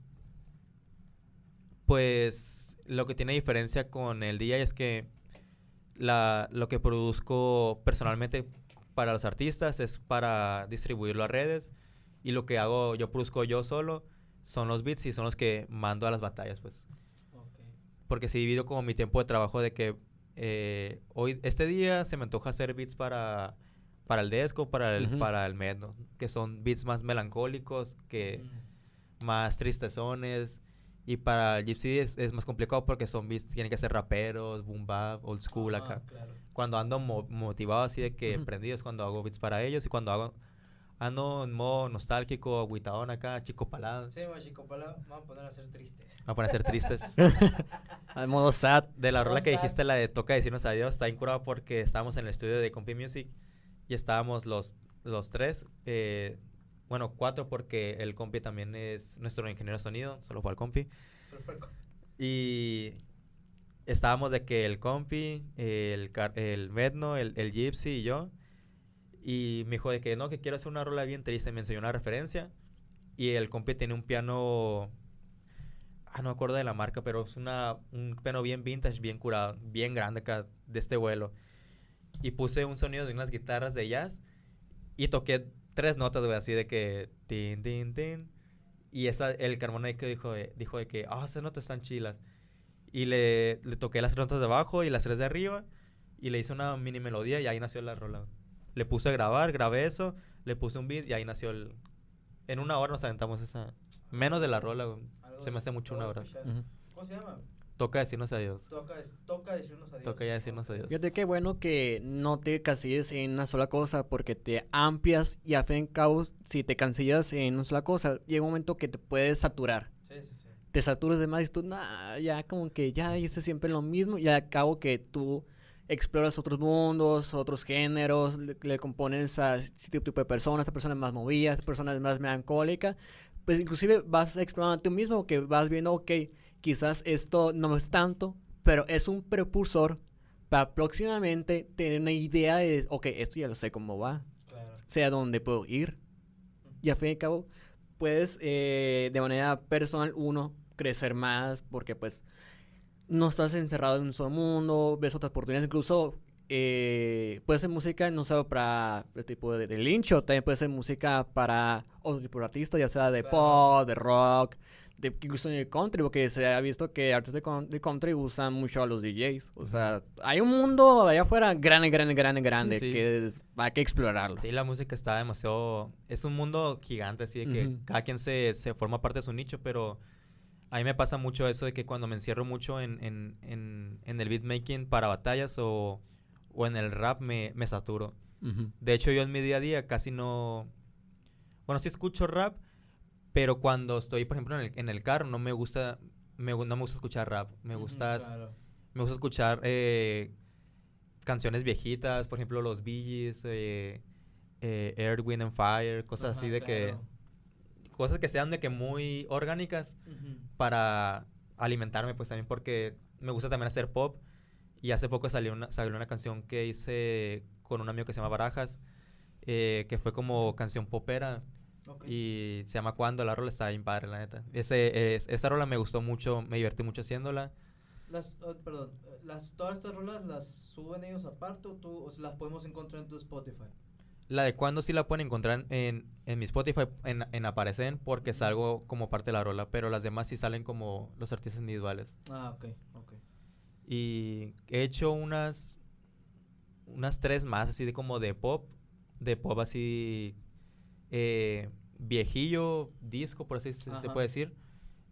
pues lo que tiene diferencia con el DJ es que la, lo que produzco personalmente para los artistas es para distribuirlo a redes y lo que hago, yo produzco yo solo, son los beats y son los que mando a las batallas, pues. Porque si divido como mi tiempo de trabajo de que eh, hoy, este día se me antoja hacer beats para, para el Desco, para el, para el Med, que son beats más melancólicos, que mm. más tristezones, y para el Gypsy es, es, más complicado porque son beats, tienen que ser raperos, boom bap, old school ah, acá. Cuando ando motivado así de que prendido es cuando hago beats para ellos y cuando hago ando en modo nostálgico, aguitadón acá, chico palado. Sí, chico palado, vamos a poner a ser tristes. Vamos a poner a ser tristes. [LAUGHS] Al modo sad. De la rola que dijiste, la de Toca decirnos adiós, está incurado porque estábamos en el estudio de Compi Music y estábamos los, los tres. Eh, bueno, cuatro porque el compi también es nuestro ingeniero de sonido, solo fue el compi. Y estábamos de que el compi, el, el Medno, el, el Gypsy y yo. Y me dijo de que no, que quiero hacer una rola bien triste. Me enseñó una referencia. Y el compi tiene un piano. Ah, no me acuerdo de la marca, pero es una, un piano bien vintage, bien curado, bien grande acá de este vuelo. Y puse un sonido de unas guitarras de jazz. Y toqué tres notas, güey, así de que tin, tin, tin. Y esa, el que dijo, dijo de que, ah, esas notas están chilas. Y le, le toqué las notas de abajo y las tres de arriba. Y le hice una mini melodía y ahí nació la rola. Le puse a grabar, grabé eso, le puse un beat y ahí nació el... En una hora nos aventamos esa... Menos de la rola, güey. Se me hace mucho una hora. ¿Cómo se llama? Toca decirnos adiós. Toca, toca decirnos adiós. Toca ya decirnos adiós. Fíjate qué bueno que no te casilles en una sola cosa porque te amplias y a fin y cabo, si te cancillas en una sola cosa, llega un momento que te puedes saturar. Sí, sí, sí. Te saturas de más y tú, nah, ya como que ya hice siempre lo mismo y al cabo que tú exploras otros mundos, otros géneros, le, compones a este tipo de personas, a personas más movidas, personas más melancólicas, pues inclusive vas explorando a ti mismo, que vas viendo, ok, quizás esto no es tanto, pero es un precursor para próximamente tener una idea de, ok, esto ya lo sé cómo va, sé a dónde puedo ir. Y a fin y al cabo, puedes eh, de manera personal, uno, crecer más, porque pues no estás encerrado en un solo mundo, ves otras oportunidades, incluso eh, puede ser música no solo para este tipo de, de, lincho, también puede ser música para otro tipo de artistas, ya sea de pop, de rock, de, incluso en el country, porque se ha visto que artistas de, country usan mucho a los DJs. O sea, hay un mundo allá afuera grande, grande, grande, grande, que hay que explorarlo. Sí, la música está demasiado... Es un mundo gigante, así de que cada quien se, se forma parte de su nicho, pero... A mí me pasa mucho eso de que cuando me encierro mucho en, en, en, en el beatmaking para batallas o, o en el rap me, me saturo. De hecho, yo en mi día a día casi no... Bueno, sí escucho rap, pero cuando estoy, por ejemplo, en el, en el carro, no me gusta, me, no me gusta escuchar rap. Me gusta, me gusta escuchar eh, canciones viejitas, por ejemplo, los Bee eh, eh, Air, Wind and Fire, cosas así de que... Cosas que sean de que muy orgánicas para alimentarme, pues también porque me gusta también hacer pop. Y hace poco salió una, salió una canción que hice con un amigo que se llama Barajas, eh, que fue como canción popera. Y se llama Cuando, la rola está bien padre, la neta. Ese, es, esta rola me gustó mucho, me divertí mucho haciéndola. Las, oh, perdón, eh, las, todas estas rolas las suben ellos aparte o tú o las podemos encontrar en tu Spotify. La de cuando sí la pueden encontrar en, en mi Spotify, en, en Aparecen, porque salgo como parte de la rola, pero las demás sí salen como los artistas individuales. Ah, ok, ok. Y he hecho unas, unas tres más, así de como de pop, de pop así eh, viejillo, disco, por así se, puede decir.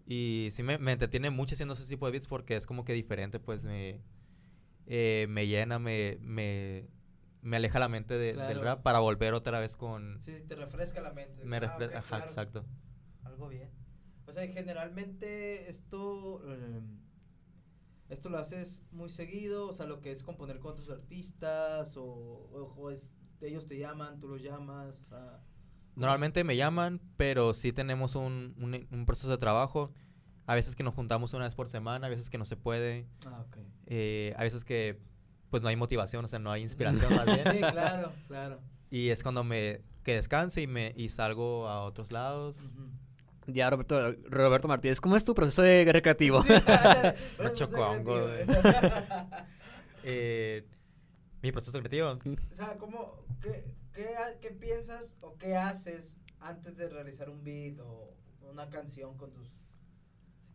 Y sí me, me entretiene mucho haciendo ese tipo de beats porque es como que diferente, pues me, eh, me llena, me, me, me aleja la mente de- del rap para volver otra vez con... Sí, sí, te refresca la mente. Me Ah, refre- ok, Ajá, claro. exacto. Algo bien. O sea, generalmente esto. eh, esto lo haces muy seguido, o sea, lo que es componer con otros artistas, o, o- es, ellos te llaman, tú los llamas, o sea. ¿cómo Normalmente me llaman, pero sí tenemos un, un, un proceso de trabajo. A veces que nos juntamos una vez por semana, a veces que no se puede. Ah, ok. eh, a veces que pues no hay motivación, o sea, no hay inspiración más bien. Sí, claro, claro. Y es cuando me que descanse y me y salgo a otros lados. Ya, Roberto, Roberto Martínez, ¿cómo es tu proceso de recreativo? Sí, [LAUGHS] chocongo. [LAUGHS] Eh, mi proceso creativo. O sea, ¿cómo, qué, qué, qué piensas o qué haces antes de realizar un beat o una canción con tus...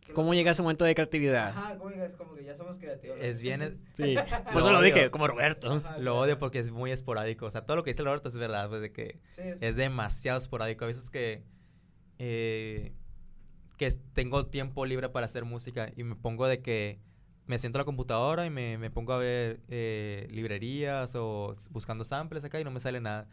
¿Qué ¿Cómo llega ese momento de creatividad? Ajá, ¿cómo llegas? Como que ya somos creativos. Es bien es- Sí, [LAUGHS] por eso lo odio. dije, como Roberto. Ajá, Lo claro. odio porque es muy esporádico. O sea, todo lo que dice Roberto es verdad, pues de que Sí, es, es demasiado esporádico. A veces que eh, que tengo tiempo libre para hacer música y me pongo de que me siento a la computadora y me, me pongo a ver eh, librerías o buscando samples acá y no me sale nada.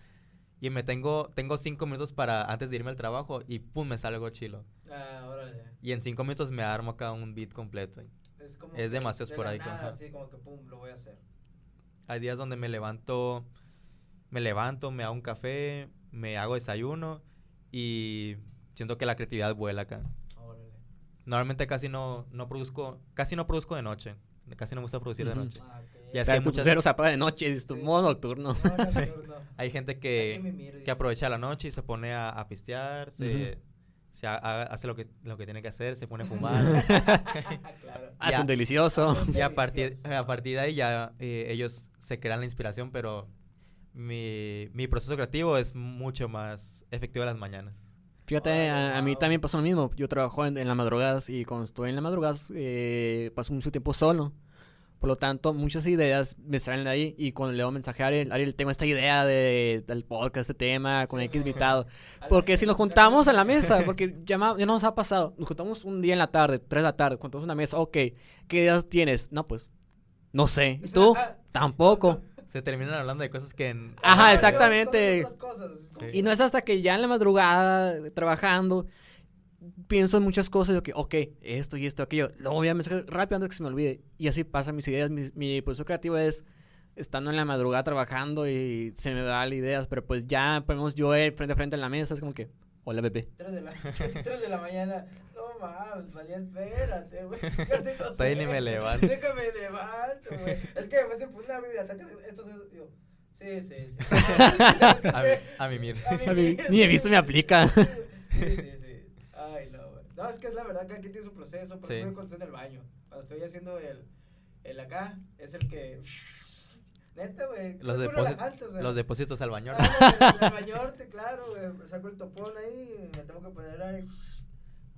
Y me tengo, tengo cinco minutos para antes de irme al trabajo y pum, me sale algo chilo. Ah, órale. Y en cinco minutos me armo acá un beat completo. Es, como Es demasiado de esporádico, nada, así como que pum, lo voy a hacer. Hay días donde me levanto, me levanto, me hago un café, me hago desayuno y siento que la creatividad vuela acá. Órale. Normalmente casi no, no produzco, casi no produzco de noche. Casi no me gusta producir de noche. Ah, ok. Ya es sea, que tu muchas- crucero se apaga de noche, es tu Sí. modo nocturno. No, [LAUGHS] nocturno. Hay gente Hay que, que dice. aprovecha la noche y se pone a, a pistear, se, Ujú. se ha- ha- hace lo que, lo que tiene que hacer, se pone a fumar. [LAUGHS] [LAUGHS] claro. Ya. un delicioso. y a partir, a partir de ahí ya eh, ellos se crean la inspiración, pero mi, mi proceso creativo es mucho más efectivo en las mañanas. Fíjate, a, a mí también pasó lo mismo. Yo trabajo en, en las madrugadas y cuando estoy en las madrugadas eh, paso mucho tiempo solo. Por lo tanto, muchas ideas me salen de ahí y cuando le doy mensaje a Ariel, Ariel, tengo esta idea de, del podcast, este tema, con X invitado. [LAUGHS] Porque que si nos juntamos a la mesa, porque ya, ya nos ha pasado, nos juntamos un día en la tarde, tres de la tarde, juntamos una mesa, ok, ¿qué ideas tienes? No, pues, no sé. ¿Y tú? [LAUGHS] Tampoco. Se terminan hablando de cosas que... en- Ajá, exactamente. cosas, Y no es hasta que ya en la madrugada, trabajando, pienso en muchas cosas, yo que, ok, esto y esto, aquello, lo voy a mensaje rápido antes que se me olvide. Y así pasan mis ideas, mi, mi proceso creativo es estando en la madrugada trabajando y se me dan ideas, pero pues ya ponemos yo eh, frente a frente en la mesa, es como que, hola bebé. 3 de la, [LAUGHS] 3 de la mañana. No mames, salía, espérate, güey. [LAUGHS] Todavía ni me [LAUGHS] levanto. Déjame levanto, güey. Es que después se pone una biblioteca. Esto es. Yo, sí, sí, sí. A, mi- a mimir. A mí, ni he visto me aplica. Sí, sí, sí. No. No, es que es la verdad que aquí tiene su proceso. Por Sí. ejemplo, cuando estoy en el baño. Cuando estoy haciendo el, el acá, es el que. [LAUGHS] Neta, güey. Los, depósitos, o sea. los depósitos al baño. Ah, [LAUGHS] bañorte, claro, güey. Saco el topón ahí y me tengo que poner ahí.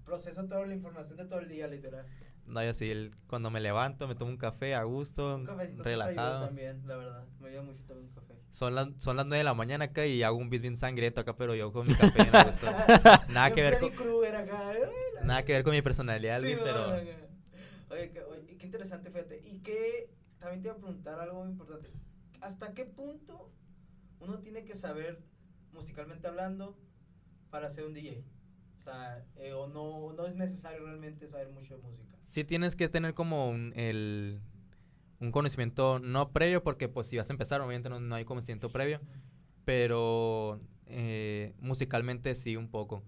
Proceso toda la información de todo el día, literal. No, yo sí, el- cuando me levanto, me tomo un café a gusto, Un relajado. también, la verdad. Me ayuda mucho también un café. Son las, son las 9 de la mañana acá y hago un beat bien sangriento acá, pero yo con mi café gusto. [LAUGHS] Nada que ver con, acá. Nada que ver con mi personalidad, Sí, no, pero... no, no. Oye, qué, oye, qué interesante, fíjate. Y que también te iba a preguntar algo muy importante. ¿Hasta qué punto uno tiene que saber, musicalmente hablando, para ser un DJ? O sea, eh, o no, no es necesario realmente saber mucho de música. Sí tienes que tener como un, el, un conocimiento no previo, porque pues si vas a empezar, obviamente no, no hay conocimiento previo, pero eh, musicalmente sí un poco.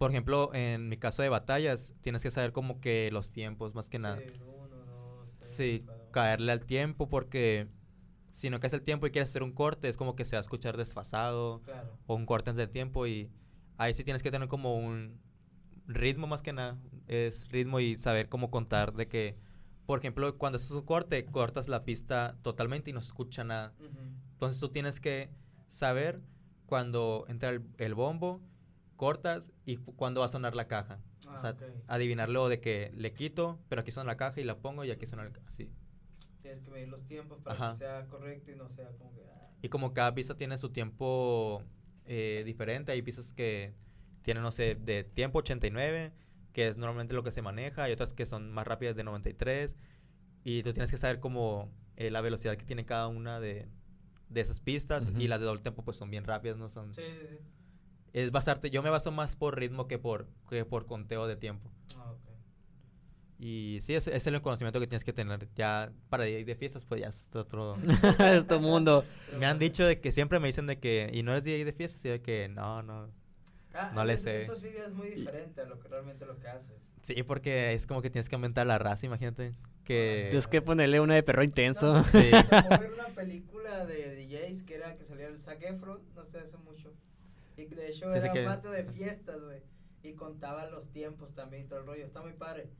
Por ejemplo, en mi caso de batallas, tienes que saber como que los tiempos, más que nada. Sí, uno, dos, tres, Sí, cuatro. caerle al tiempo, porque si no caes el tiempo y quieres hacer un corte, es como que se va a escuchar desfasado Claro. o un corte antes del tiempo y ahí sí tienes que tener como un ritmo más que nada, es ritmo y saber cómo contar de que, por ejemplo, cuando haces un corte, cortas la pista totalmente y no se escucha nada. Entonces tú tienes que saber cuando entra el, el bombo, cortas y cu- cuándo va a sonar la caja. Ah, o sea, ok. adivinarlo de que le quito, pero aquí suena la caja y la pongo y aquí suena el, así. Tienes que medir los tiempos para Ajá. que sea correcto y no sea como que. ah, Y como cada pista tiene su tiempo eh, diferente, hay pistas que tienen, no sé, de tiempo 89, que es normalmente lo que se maneja, hay otras que son más rápidas de 93, y tú tienes que saber como eh, la velocidad que tiene cada una de, de esas pistas, y Ujú. las de doble tempo pues son bien rápidas, no son... Sí, sí, sí. Es basarte, yo me baso más por ritmo que por, que por conteo de tiempo. Ah, ok. Y sí, ese, ese es el conocimiento que tienes que tener. Ya para ir de fiestas, pues ya es otro... [LAUGHS] [LAUGHS] es tu mundo. Pero me han dicho de que siempre me dicen de que, y no eres DJ de fiestas, y de que no, no. Ah, no le es- sé. Eso sí es muy diferente a lo que realmente lo que haces. Sí, porque es como que tienes que aumentar la raza, imagínate. Que... Tienes que ponerle una de perro intenso. No Sí. tocó ver una película de DJs que era que salía el Zac Efron, no sé, hace mucho. Y de hecho Sí, era que- un vato de fiestas, güey. Y contaba los tiempos también y todo el rollo. Está muy padre.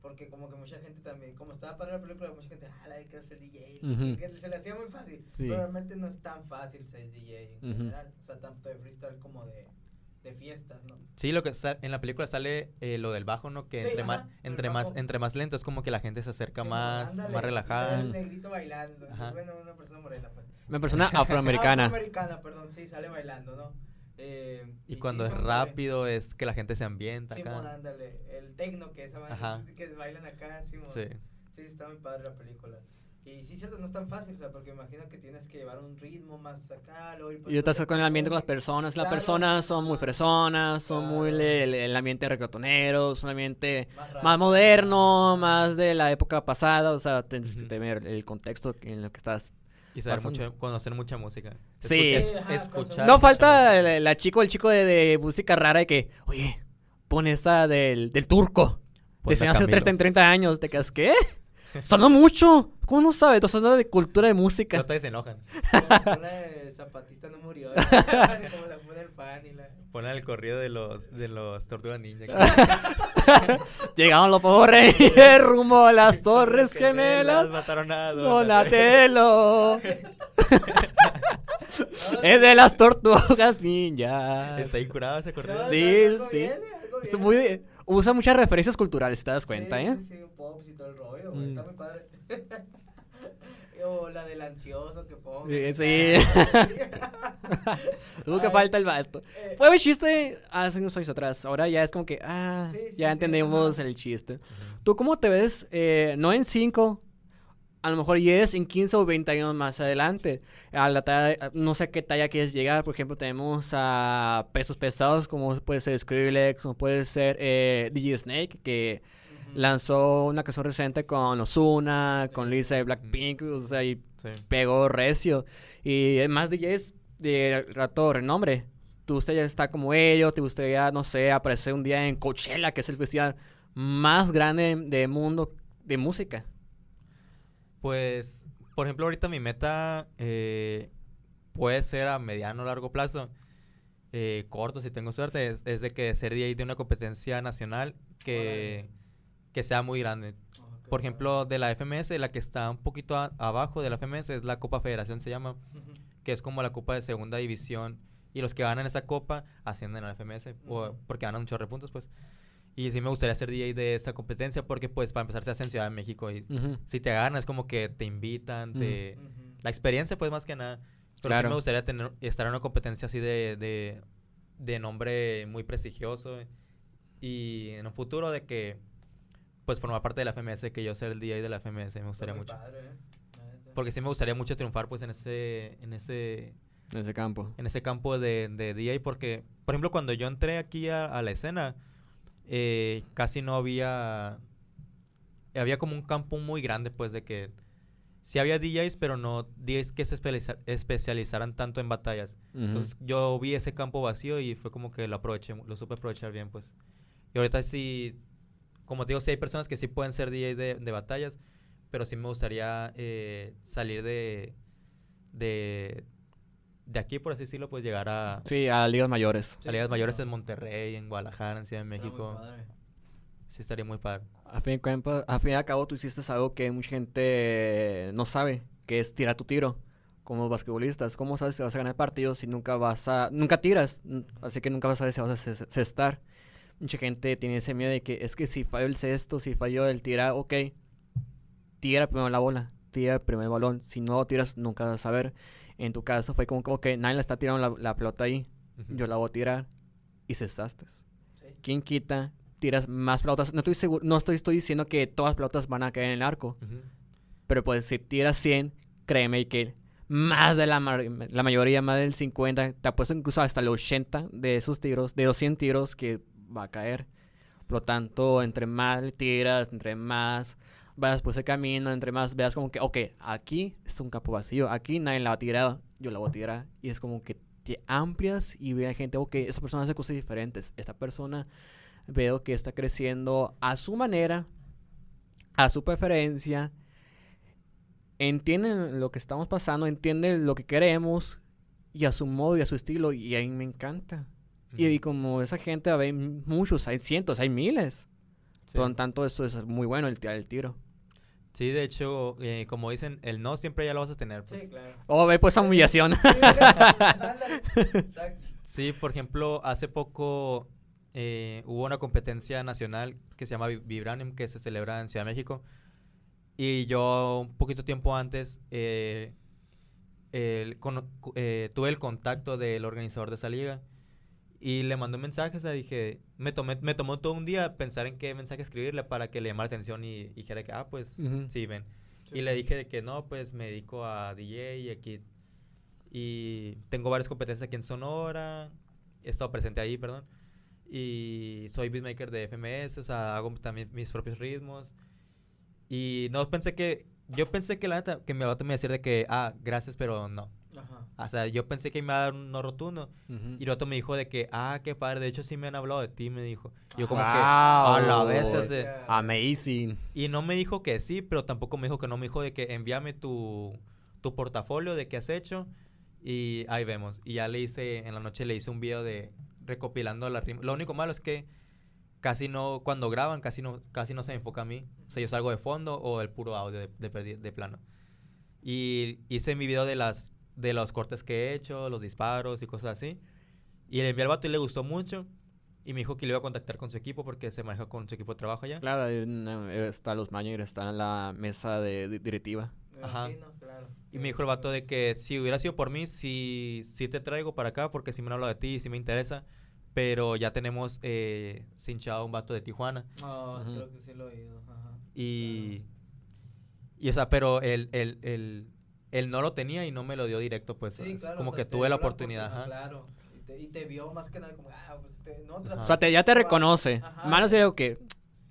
Porque como que mucha gente también, como estaba para la película, mucha gente, ah, hay que ser DJ. y Ujú. que se le hacía muy fácil. Sí. Pero realmente no es tan fácil ser DJ en Ujú. general. O sea, tanto de freestyle como de, de fiestas, ¿no? Sí, lo que en la película sale eh, lo del bajo, ¿no? Que Sí, entre, ajá, más, entre, más, bajo. entre más lento es como que la gente se acerca Sí, más, ándale, más relajada. sale el negrito bailando. Ajá. Bueno, una persona morena, pues. Una persona afroamericana. [LAUGHS] afroamericana, perdón, sí, sale bailando, ¿no? Eh, Y sí, cuando es muy padre. rápido es que la gente se ambienta Sí, acá. ándale, el tecno que que bailan acá, sí, Sí. sí, está muy padre la película. Y sí, cierto, no es tan fácil, o sea, porque imagino que tienes que llevar un ritmo más acá, luego ir Y yo poniendo con el ambiente con las personas. Las Claro. personas son muy fresonas, son muy Claro. el, el ambiente reggaetonero, es un ambiente más, más moderno, más de la época pasada. O sea, tienes que tener el contexto en lo que estás. Y saber mucho, conocer mucha música. Sí. Escuchar- No falta la chico, el chico de, de música rara de que, oye, pon esa del, del turco. Te enseñó hace Camilo. 30, 30 años. Te quedas, ¿qué? Sonó mucho. ¿Cómo no sabes? Tú sabes de cultura de música. No te enojan. [LAUGHS] Zapatista no murió, [LAUGHS] como la pone el fan y la... Ponen el corrido de los, de los Tortugas Ninja. [LAUGHS] [LAUGHS] Llegaron los pobres reyes rumbo a las torres gemelas. Mataron a Donatello. es de las tortugas ninjas. Está ahí curado ese corrido. No, Sí, algo sí. viene, algo Es viene. muy, usa muchas referencias culturales, te das cuenta, sí, ¿eh? Sí, sí, un pops y todo el rollo, güey, Mm. está muy padre. O la del ansioso que pongo. Sí. [LAUGHS] Nunca Ay. falta el vato. Eh, Fue un chiste hace unos años atrás. Ahora ya es como que, ah, Sí, sí, ya sí, entendemos el chiste. ¿Tú cómo te ves? eh, no en 5, a lo mejor 10, en 15 o 20 años más adelante. A la talla- no sé a qué talla quieres llegar. Por ejemplo, tenemos a pesos pesados como puede ser Skrillex, como puede ser eh, DJ Snake, que. Lanzó una canción reciente con Ozuna, con Lisa de Blackpink, o sea, y pegó recio. Y más DJs de rato renombre. ¿Tú usted ya está como ellos? ¿Te gustaría, no sé, aparecer un día en Coachella, que es el festival más grande del mundo de música? Pues, por ejemplo, ahorita mi meta eh, puede ser a mediano o largo plazo. eh, corto, si tengo suerte, es, es de que ser DJ de una competencia nacional que, que sea muy grande. Qué Por ejemplo, de la FMS, la que está un poquito a- abajo de la FMS es la Copa Federación, se llama, Ujú. que es como la Copa de Segunda División. Y los que ganan esa copa ascienden a la FMS, o- Ujú. porque ganan un chorro de puntos, pues. Y sí me gustaría ser DJ de esta competencia, porque pues para empezar se hace en Ciudad de México y Ujú. si te ganas, como que te invitan, te... Ujú. La experiencia, pues, más que nada. Pero Claro. sí me gustaría tener, estar en una competencia así de, de, de nombre muy prestigioso. Y en un futuro de que, pues, formar parte de la FMS, que yo ser el DJ de la FMS, me gustaría mucho. padre, ¿eh? Porque sí me gustaría mucho triunfar, pues, en ese, en ese, En ese campo. en ese campo de, de DJ. Porque, por ejemplo, cuando yo entré aquí a, a la escena, eh, casi no había... Había como un campo muy grande, pues, de que... Sí había DJs, pero no DJs que se especializa- especializaran tanto en batallas. Ujú. Entonces yo vi ese campo vacío y fue como que lo aproveché, lo supe aprovechar bien, pues. Y ahorita sí, como te digo, sí hay personas que sí pueden ser DJs de, de batallas, pero sí me gustaría eh, salir de, de, de aquí, por así decirlo, pues llegar a, Sí, a ligas mayores. a ligas Sí, mayores en Monterrey, en Guadalajara, en Ciudad de Está muy México. padre. Sí estaría muy padre. A fin, de cuentas- a fin y al cabo, tú hiciste algo que mucha gente no sabe, que es tirar tu tiro. Como basquetbolistas, ¿cómo sabes si vas a ganar partidos si nunca vas a... Nunca tiras, así que nunca vas a saber si vas a ces- cestar. Mucha gente tiene ese miedo de que es que si falló el cesto, si falló el tirar, ok, tira primero la bola, tira primero el balón. Si no tiras, nunca vas a saber. En tu caso fue como que, ok, nadie le está tirando la, la pelota ahí, yo la voy a tirar y cesaste. Sí. ¿Quién quita tiras más pelotas. No estoy seguro, no estoy, estoy diciendo que todas las pelotas van a caer en el arco. Ujú. Pero pues si tiras 100, créeme que más de la, la mayoría, más del 50, te apuesto incluso hasta el 80 de esos tiros, de 200 tiros que va a caer. Por lo tanto, entre más le tiras, entre más vas por ese camino, entre más veas como que, ok, aquí es un campo vacío, aquí nadie la va a tirar, yo la voy a tirar. Y es como que te amplias y ve a gente, ok, esta persona hace cosas diferentes, esta persona veo que está creciendo a su manera, a su preferencia, entienden lo que estamos pasando, entienden lo que queremos y a su modo y a su estilo y a mí me encanta. Y, y como esa gente, hay muchos, hay cientos, hay miles. Sí. Por lo tanto, eso es muy bueno, el tirar el tiro. Sí, de hecho, eh, como dicen, el no siempre ya lo vas a tener. Pues. Sí, claro. Oh, ve pues esa humillación. [LAUGHS] Sí, por ejemplo, hace poco eh, hubo una competencia nacional que se llama Vi- Vibranium, que se celebra en Ciudad de México. Y yo, un poquito tiempo antes, eh, el cu- eh, tuve el contacto del organizador de esa liga. Y le mandé un mensaje, o sea, dije, me, tomé, me tomó todo un día pensar en qué mensaje escribirle para que le llamara la atención y, y dijera que, ah, pues, Ujú. sí, ven. Sí. Y le dije de que no, pues me dedico a DJ y aquí. Y tengo varias competencias aquí en Sonora. He estado presente ahí, perdón. Y soy beatmaker de FMS, o sea, hago también mis propios ritmos. Y no pensé que. Yo pensé que la neta, que mi vato me iba a decir de que, ah, gracias, pero no. Ajá. O sea, yo pensé que me iba a dar un no rotundo. Ujú. Y el otro me dijo de que, ah, qué padre, de hecho sí me han hablado de ti, me dijo. Y yo como Wow. que, a la vez, ese- Amazing. y no me dijo que sí, pero tampoco me dijo que no. Me dijo de que envíame tu, tu portafolio de qué has hecho. Y ahí vemos. Y ya le hice, en la noche le hice un video de recopilando la rima. Lo único malo es que casi no, cuando graban, casi no, casi no se me enfoca a mí. O sea, yo salgo de fondo o el puro audio de, de, de plano. Y hice mi video de las de los cortes que he hecho, los disparos y cosas así. Y le envié al vato y le gustó mucho. Y me dijo que le iba a contactar con su equipo porque se maneja con su equipo de trabajo allá. Claro, una- está los managers, están en la mesa de, de directiva. Me Ajá. claro. Y me dijo el vato de que si hubiera sido por mí, sí, sí te traigo para acá porque sí me han hablado de ti y sí me interesa. Pero ya tenemos eh, cinchado un vato de Tijuana. Ujú. creo que sí lo he oído. Ajá. Y, y o sea, pero él, él, él, él no lo tenía y no me lo dio directo, pues. Sí, claro, como o sea, que tuve la oportunidad. ajá. Claro. Y te, y te vio más que nada como, ah, pues te, no, Ajá. O sea, te, ya te reconoce. Malo sería que,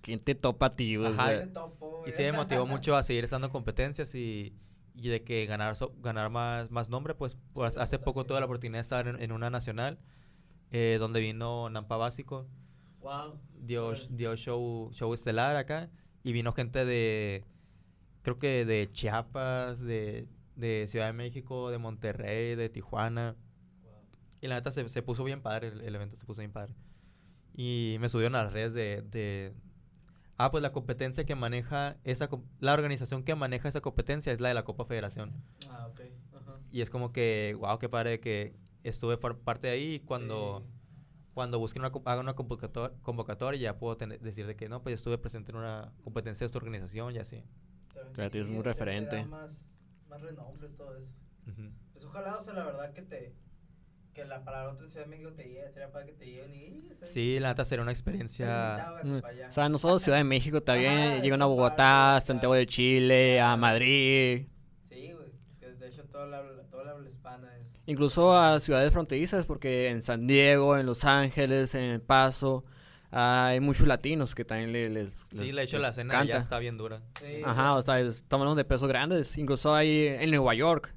¿quién te topa a ti? O sea, topo, Y sí me motivó [LAUGHS] mucho a seguir estando en competencias y, y de que ganar so- ganar más, más nombre, pues, pues, Sí, hace poco tuve la oportunidad de estar en, en una nacional eh, donde vino Nampa Básico. Wow. dio, dio show, show estelar acá y vino gente de, creo que de Chiapas, de, de Ciudad de México, de Monterrey, de Tijuana. Y la neta se, se puso bien padre, el, el evento se puso bien padre. Y me subieron a las redes de, de... Ah, pues la competencia que maneja esa... La organización que maneja esa competencia es la de la Copa Federación. Ah, ok. Y es como que, wow, qué padre que estuve por parte de ahí y cuando Sí. cuando busquen una, co- haga una convocator- convocatoria ya puedo tener- decir de que no, pues estuve presente en una competencia de esta organización y así. Claro, tienes un Sí, te- te da referente. Más, más renombre todo eso. Pues ojalá, o sea, la verdad que te. Que la, para la otra Ciudad de México te lleve, sería para que te lleven y. ¿sabes? Sí, la neta sería una experiencia... Mm. O sea, no solo Ciudad de México, también Ajá, llegan a Bogotá, a Santiago de Chile, a. Madrid, Sí, güey. que De hecho, toda la, toda la habla hispana es. incluso a ciudades fronterizas, porque en San Diego, en Los Ángeles, en El Paso, hay muchos latinos que también le- les, Sí, les- de hecho les la escena encanta. ya está bien dura. Sí, Ajá, o sea, es- estamos hablando de pesos grandes, incluso hay en Nueva York,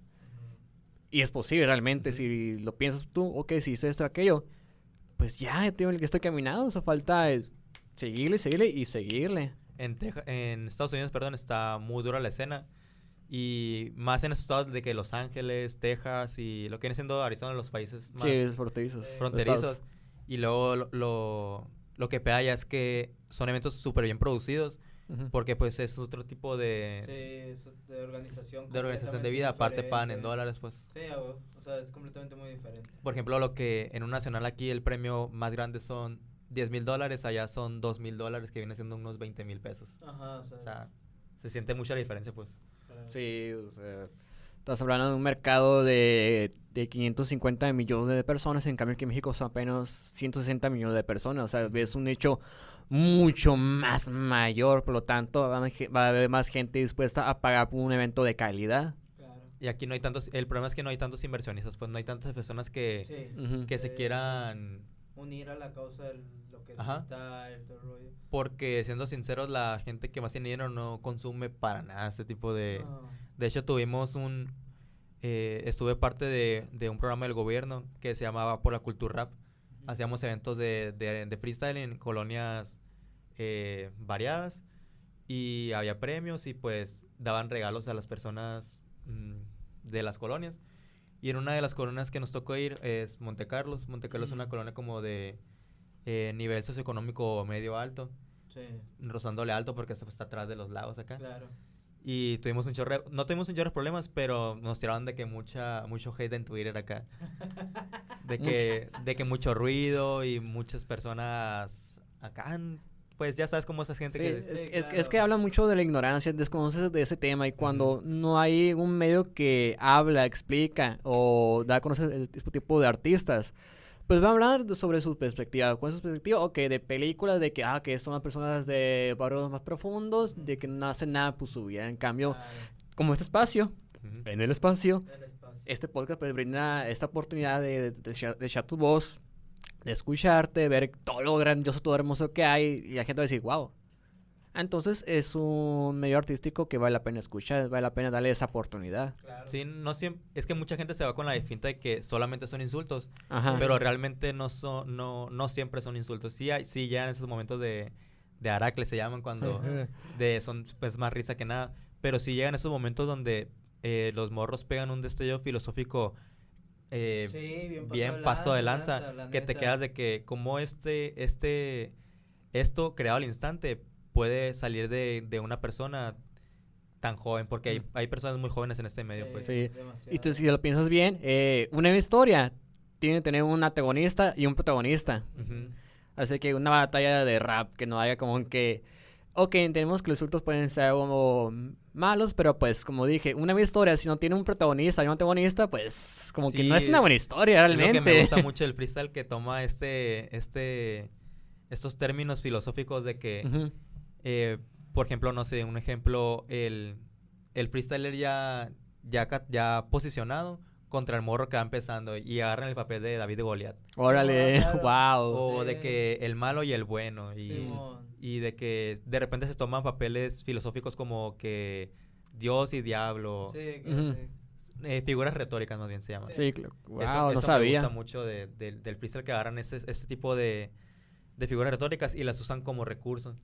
y es posible realmente, Ujú. si lo piensas tú, ok, si hice esto, aquello, pues ya, tío, el que estoy caminando, eso falta es seguirle, seguirle y seguirle. En, Teja- en Estados Unidos, perdón, está muy dura la escena. Y más en esos estados de que Los Ángeles, Texas y lo que viene siendo Arizona, los países más Sí, fronterizos. Fronterizos. estados. Y luego lo, lo, lo que pega ya es que son eventos súper bien producidos. Porque pues es otro tipo de, Sí, es de organización. de organización completamente de vida. Aparte pagan en dólares, pues. Sí, o sea, es completamente muy diferente. Por ejemplo, lo que en un nacional aquí el premio más grande son 10 mil dólares, allá son 2 mil dólares, que viene siendo unos 20 mil pesos. Ajá, o sea, O sea, se siente mucha la diferencia, pues. Sí, o sea, Estás hablando de un mercado de, de 550 millones de personas, en cambio aquí en México son apenas 160 millones de personas. O sea, es un hecho mucho más mayor, por lo tanto va a ge- va a haber más gente dispuesta a pagar por un evento de calidad. Claro. Y aquí no hay tantos, el problema es que no hay tantos inversionistas, pues no hay tantas personas que, Sí. Que se Sí, quieran, Unir a la causa de lo que es Ajá. freestyle, todo el rollo. porque siendo sinceros, la gente que más tiene dinero no consume para nada este tipo de... No. De hecho, tuvimos un... eh, estuve parte de, de un programa del gobierno que se llamaba Por la Cultura Rap. Hacíamos eventos de, de, de freestyle en colonias eh, variadas y había premios y pues daban regalos a las personas mm, de las colonias. Y en una de las colonias que nos tocó ir es Monte Carlos. Monte Carlos es una colonia como de eh, nivel socioeconómico medio alto, Sí, rozándole alto porque está, está atrás de los lagos acá. claro. Y tuvimos un chorro, no tuvimos un chorro de problemas, pero nos tiraron de que mucha, mucho hate en Twitter acá. [LAUGHS] De que, de que mucho ruido y muchas personas acá, pues ya sabes cómo esa gente Sí, que... es, Sí, es- claro. es que habla mucho de la ignorancia, desconoces de ese tema y cuando no hay un medio que habla, explica o da a conocer este tipo de artistas, pues va a hablar de- sobre su perspectiva. ¿Cuál es su perspectiva? Ok, de películas, de que, ah, que son las personas de barrios más profundos, de que no hacen nada por su vida. En cambio, Claro. como este espacio, en el espacio, El espacio. este podcast pues brinda esta oportunidad de, de, echar- de echar tu voz, de escucharte, ver todo lo grandioso, todo hermoso que hay y la gente va a decir, wow. Entonces es un medio artístico que vale la pena escuchar, vale la pena darle esa oportunidad. Claro. Sí, no siempre, es que mucha gente se va con la finta de que solamente son insultos, Ajá. pero realmente no son, no, no siempre son insultos. Sí, hay, sí ya en esos momentos de, de Aracle se llaman cuando de son pues más risa que nada, pero sí llegan esos momentos donde eh, los morros pegan un destello filosófico eh, Sí, bien bien de paso de lanza, lanza, la que te quedas de que como este, este, esto creado al instante puede salir de, de una persona tan joven, porque hay, Mm. hay personas muy jóvenes en este medio, pues. Sí. demasiado. Y tú, si lo piensas bien, eh, una historia tiene que tener un antagonista y un protagonista. Ujú. Así que una batalla de rap que no haya como que... Ok, entendemos que los insultos pueden ser como malos, pero pues como dije, una buena historia, si no tiene un protagonista y un antagonista, pues como que no es una buena historia Es lo realmente. que me gusta [LAUGHS] mucho del freestyle que toma este, este, estos términos filosóficos de que, eh, por ejemplo, no sé, un ejemplo, el, el freestyler ya, ya, ya posicionado contra el morro que va empezando y agarran el papel de David de Goliat. Órale, claro. [LAUGHS] wow. O de Sí. que el malo y el bueno. Y, Simón. y de que de repente se toman papeles filosóficos como que Dios y diablo. Sí, sí. eh, figuras retóricas más bien se llaman. Sí, cl- wow, Eso- no eso sabía. Me gusta mucho de- de- del freestyle que agarran ese, ese tipo de, de figuras retóricas y las usan como recurso.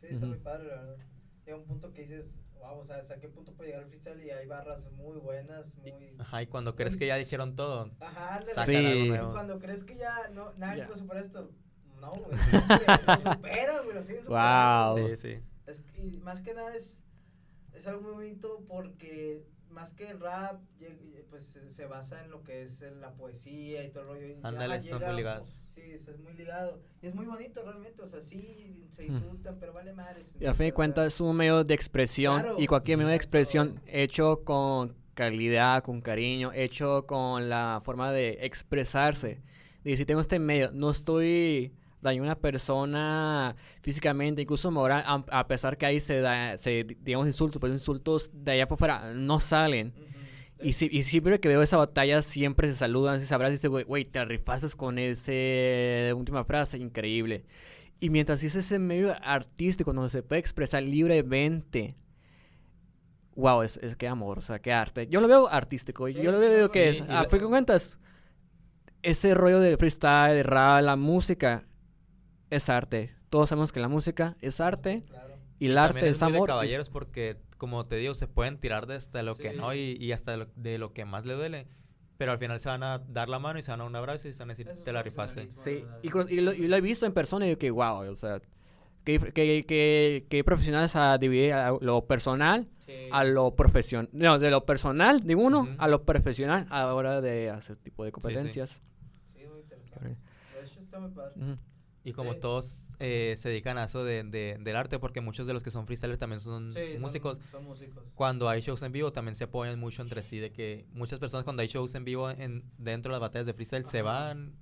Sí, está muy Ujú. padre, la verdad. Llega un punto que dices, wow, o sea, ¿hasta qué punto puede llegar el freestyle? Y hay barras muy buenas, muy... Ajá, y cuando crees que ya dijeron todo, Ajá, ándale. sacan Sí. algo. Cuando crees que ya no, nada Ya. puede superar esto, no, güey. Lo [LAUGHS] superan, güey, lo siguen superando. Wow. Sí, sí. Es- y más que nada es, es algo muy bonito porque más que el rap, lleg- pues se, se basa en lo que es el- la poesía y todo el rollo. y ya Ándale, están llega muy ligados. Sí, es muy ligado. Y es muy bonito realmente, o sea, sí se insultan, pero vale madres. Y a fin de cuentas es un medio de expresión Claro, y cualquier medio de expresión hecho con calidad, con cariño, hecho con la forma de expresarse. Y si tengo este medio, no estoy dañando a una persona físicamente, incluso moral, a, a pesar que ahí se da, se, digamos, insultos, pues insultos de allá por fuera no salen. Y, si, y siempre que veo esa batalla, siempre se saludan, se abrazan y dicen, güey, te rifaste con esa última frase, increíble. Y mientras es ese medio artístico donde se puede expresar libremente, wow, es, es que amor, o sea, qué arte. Yo lo veo artístico, yo lo veo que sí, es, a fin de cuentas, ese rollo de freestyle, de rap, la música, es arte. Todos sabemos que la música es arte Claro. y el arte es, de amor. y- caballeros porque, como te digo, se pueden tirar de hasta lo que no y, y hasta de lo, de lo que más le duele. Pero al final se van a dar la mano y se van a un abrazo y se van a decir, Eso es te la rifaste. Sí, y, y lo, y lo he visto en persona y digo que wow, o sea, que, que, que, que profesionales a dividir a lo personal Sí. a lo profesional, no, de lo personal de uno a lo profesional a la hora de hacer tipo de competencias. Sí, muy interesante. De hecho, está muy padre. Ujú. Y como todos eh, se dedican a eso de, de- del arte porque muchos de los que son freestylers también son Sí, músicos. Son, músicos. Cuando hay shows en vivo también se apoyan mucho entre sí de que muchas personas cuando hay shows en vivo en, dentro de las batallas de freestyle se van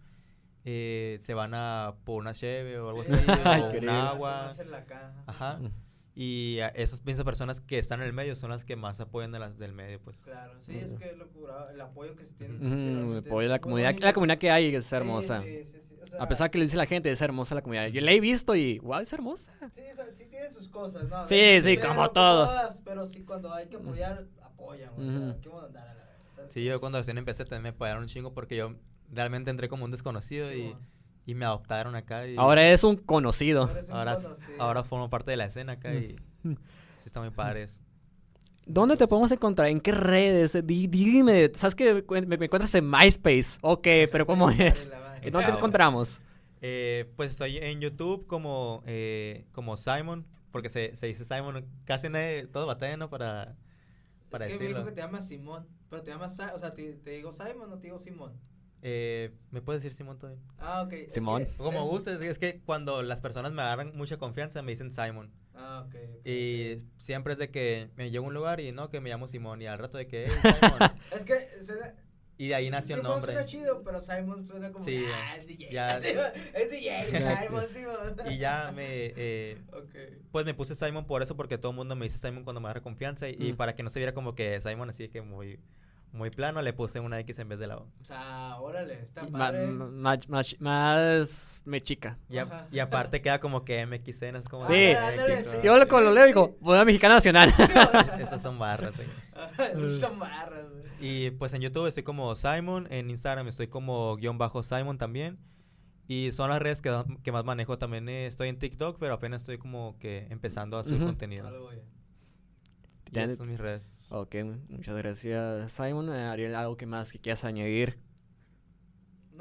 eh, se van a por una cheve o algo Sí, así [LAUGHS] Ay, o un agua. Tomarse la caja. Ajá. Y a esas mismas personas que están en el medio son las que más apoyan a las del medio, pues. Claro, sí, es que lo cura- el apoyo que se tiene. El apoyo de la comunidad, bonito. la comunidad que hay es hermosa. Sí, sí, sea, A pesar que lo dice la gente, es hermosa la comunidad. Yo la he visto y, wow, es hermosa. Sí, o sea, sí tienen sus cosas, ¿no? Sí, sí, como todo. todas, pero sí, cuando hay que apoyar, apoyan. O sea. ¿qué vamos a andar a la? ¿sabes? Sí, yo cuando recién empecé también me apoyaron un chingo porque yo realmente entré como un desconocido Sí, y, bueno. y me adoptaron acá. Y Ahora es un conocido. Ahora es un ahora, conocido. ahora formo parte de la escena acá y Mm. sí está muy padre. eso. ¿Dónde te podemos encontrar? ¿En qué redes? Di- dime, ¿sabes que me, me encuentras en MySpace? Ok, pero ¿cómo [LAUGHS] es? La madre. ¿En dónde te encontramos? Eh, pues estoy en YouTube como, eh, como Simon, porque se, se dice Simon, casi nadie, todos batallan, ¿no? Para, para es que me dijo decirlo. que te llamas Simón, pero te llamas, o sea, te, te digo Simon o te digo Simón. Eh, ¿Me puedes decir Simón todavía? Ah, ok. es Simón. que- Como es- gustes, es que cuando las personas me agarran mucha confianza me dicen Simon. Ah, ok. ok, Y siempre es de que me llego a un lugar y no, que me llamo Simón. Y al rato de que, hey, [LAUGHS] Simon. Es que y de ahí nació el Simón nombre. suena chido, pero Simon suena como, Sí, ah, es DJ. ya- [LAUGHS] es DJ, Simon, Simon. Y ya me, eh, [LAUGHS] Ok. pues me puse Simon por eso, porque todo el mundo me dice Simon cuando me agarra confianza. Y, y Mm. para que no se viera como que Simon así que muy, muy plano, le puse una X en vez de la O. O sea, órale, está padre. más, más, más me chica. Y, a- y aparte queda como que MXN, es como... Sí. Yo lo, cuando lo leo digo, una mexicana nacional. [LAUGHS] Estas son barras. [LAUGHS] eh. Son barras, güey. Y pues en YouTube estoy como Simon, en Instagram estoy como guion bajo Simon también. Y son las redes que, que más manejo también. eh, estoy en TikTok, pero apenas estoy como que empezando a subir Ujú. contenido. Bien. Y esas son mis redes. ok, muchas gracias, Simon. Eh, Ariel, ¿algo que más que quieras añadir?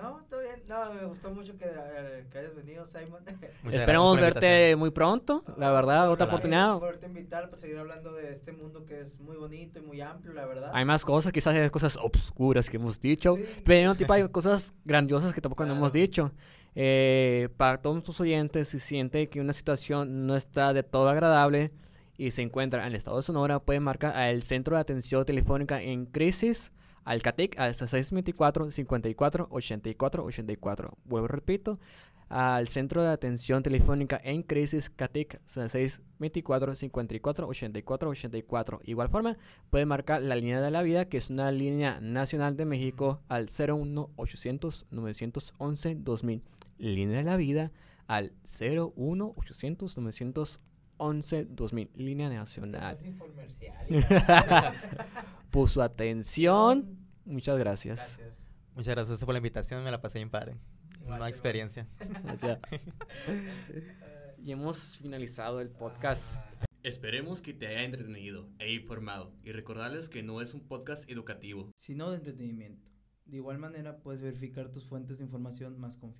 No, todo bien. No, me gustó mucho que, eh, que hayas venido, Simon. La [LAUGHS] verte muy pronto, la verdad, otra Claro. oportunidad. Por invitar, para seguir hablando de este mundo que es muy bonito y muy amplio, la verdad. Hay más cosas, quizás hay cosas obscuras que hemos dicho, Sí. pero tipo hay cosas grandiosas que tampoco no hemos Claro. dicho. Eh, para todos tus oyentes, si siente que una situación no está de todo agradable y se encuentra en el estado de Sonora, pueden marcar al Centro de Atención Telefónica en Crisis, al CATIC, al 624 54 84 84. Vuelvo, repito, al Centro de Atención Telefónica en Crisis, CATIC, 624 54 84 84. Igual forma, puede marcar la línea de la vida, que es una línea nacional de México, al 01 800 911 2000. Línea de la vida al 01 800 911 2000. Línea nacional. [LAUGHS] [LAUGHS] Su atención, muchas gracias. Gracias. Muchas gracias por la invitación, me la pasé bien padre. Una experiencia. [LAUGHS] Gracias. [LAUGHS] y hemos finalizado el podcast. Esperemos que te haya entretenido e informado y recordarles que no es un podcast educativo. Sino de entretenimiento. De igual manera, puedes verificar tus fuentes de información más confiables.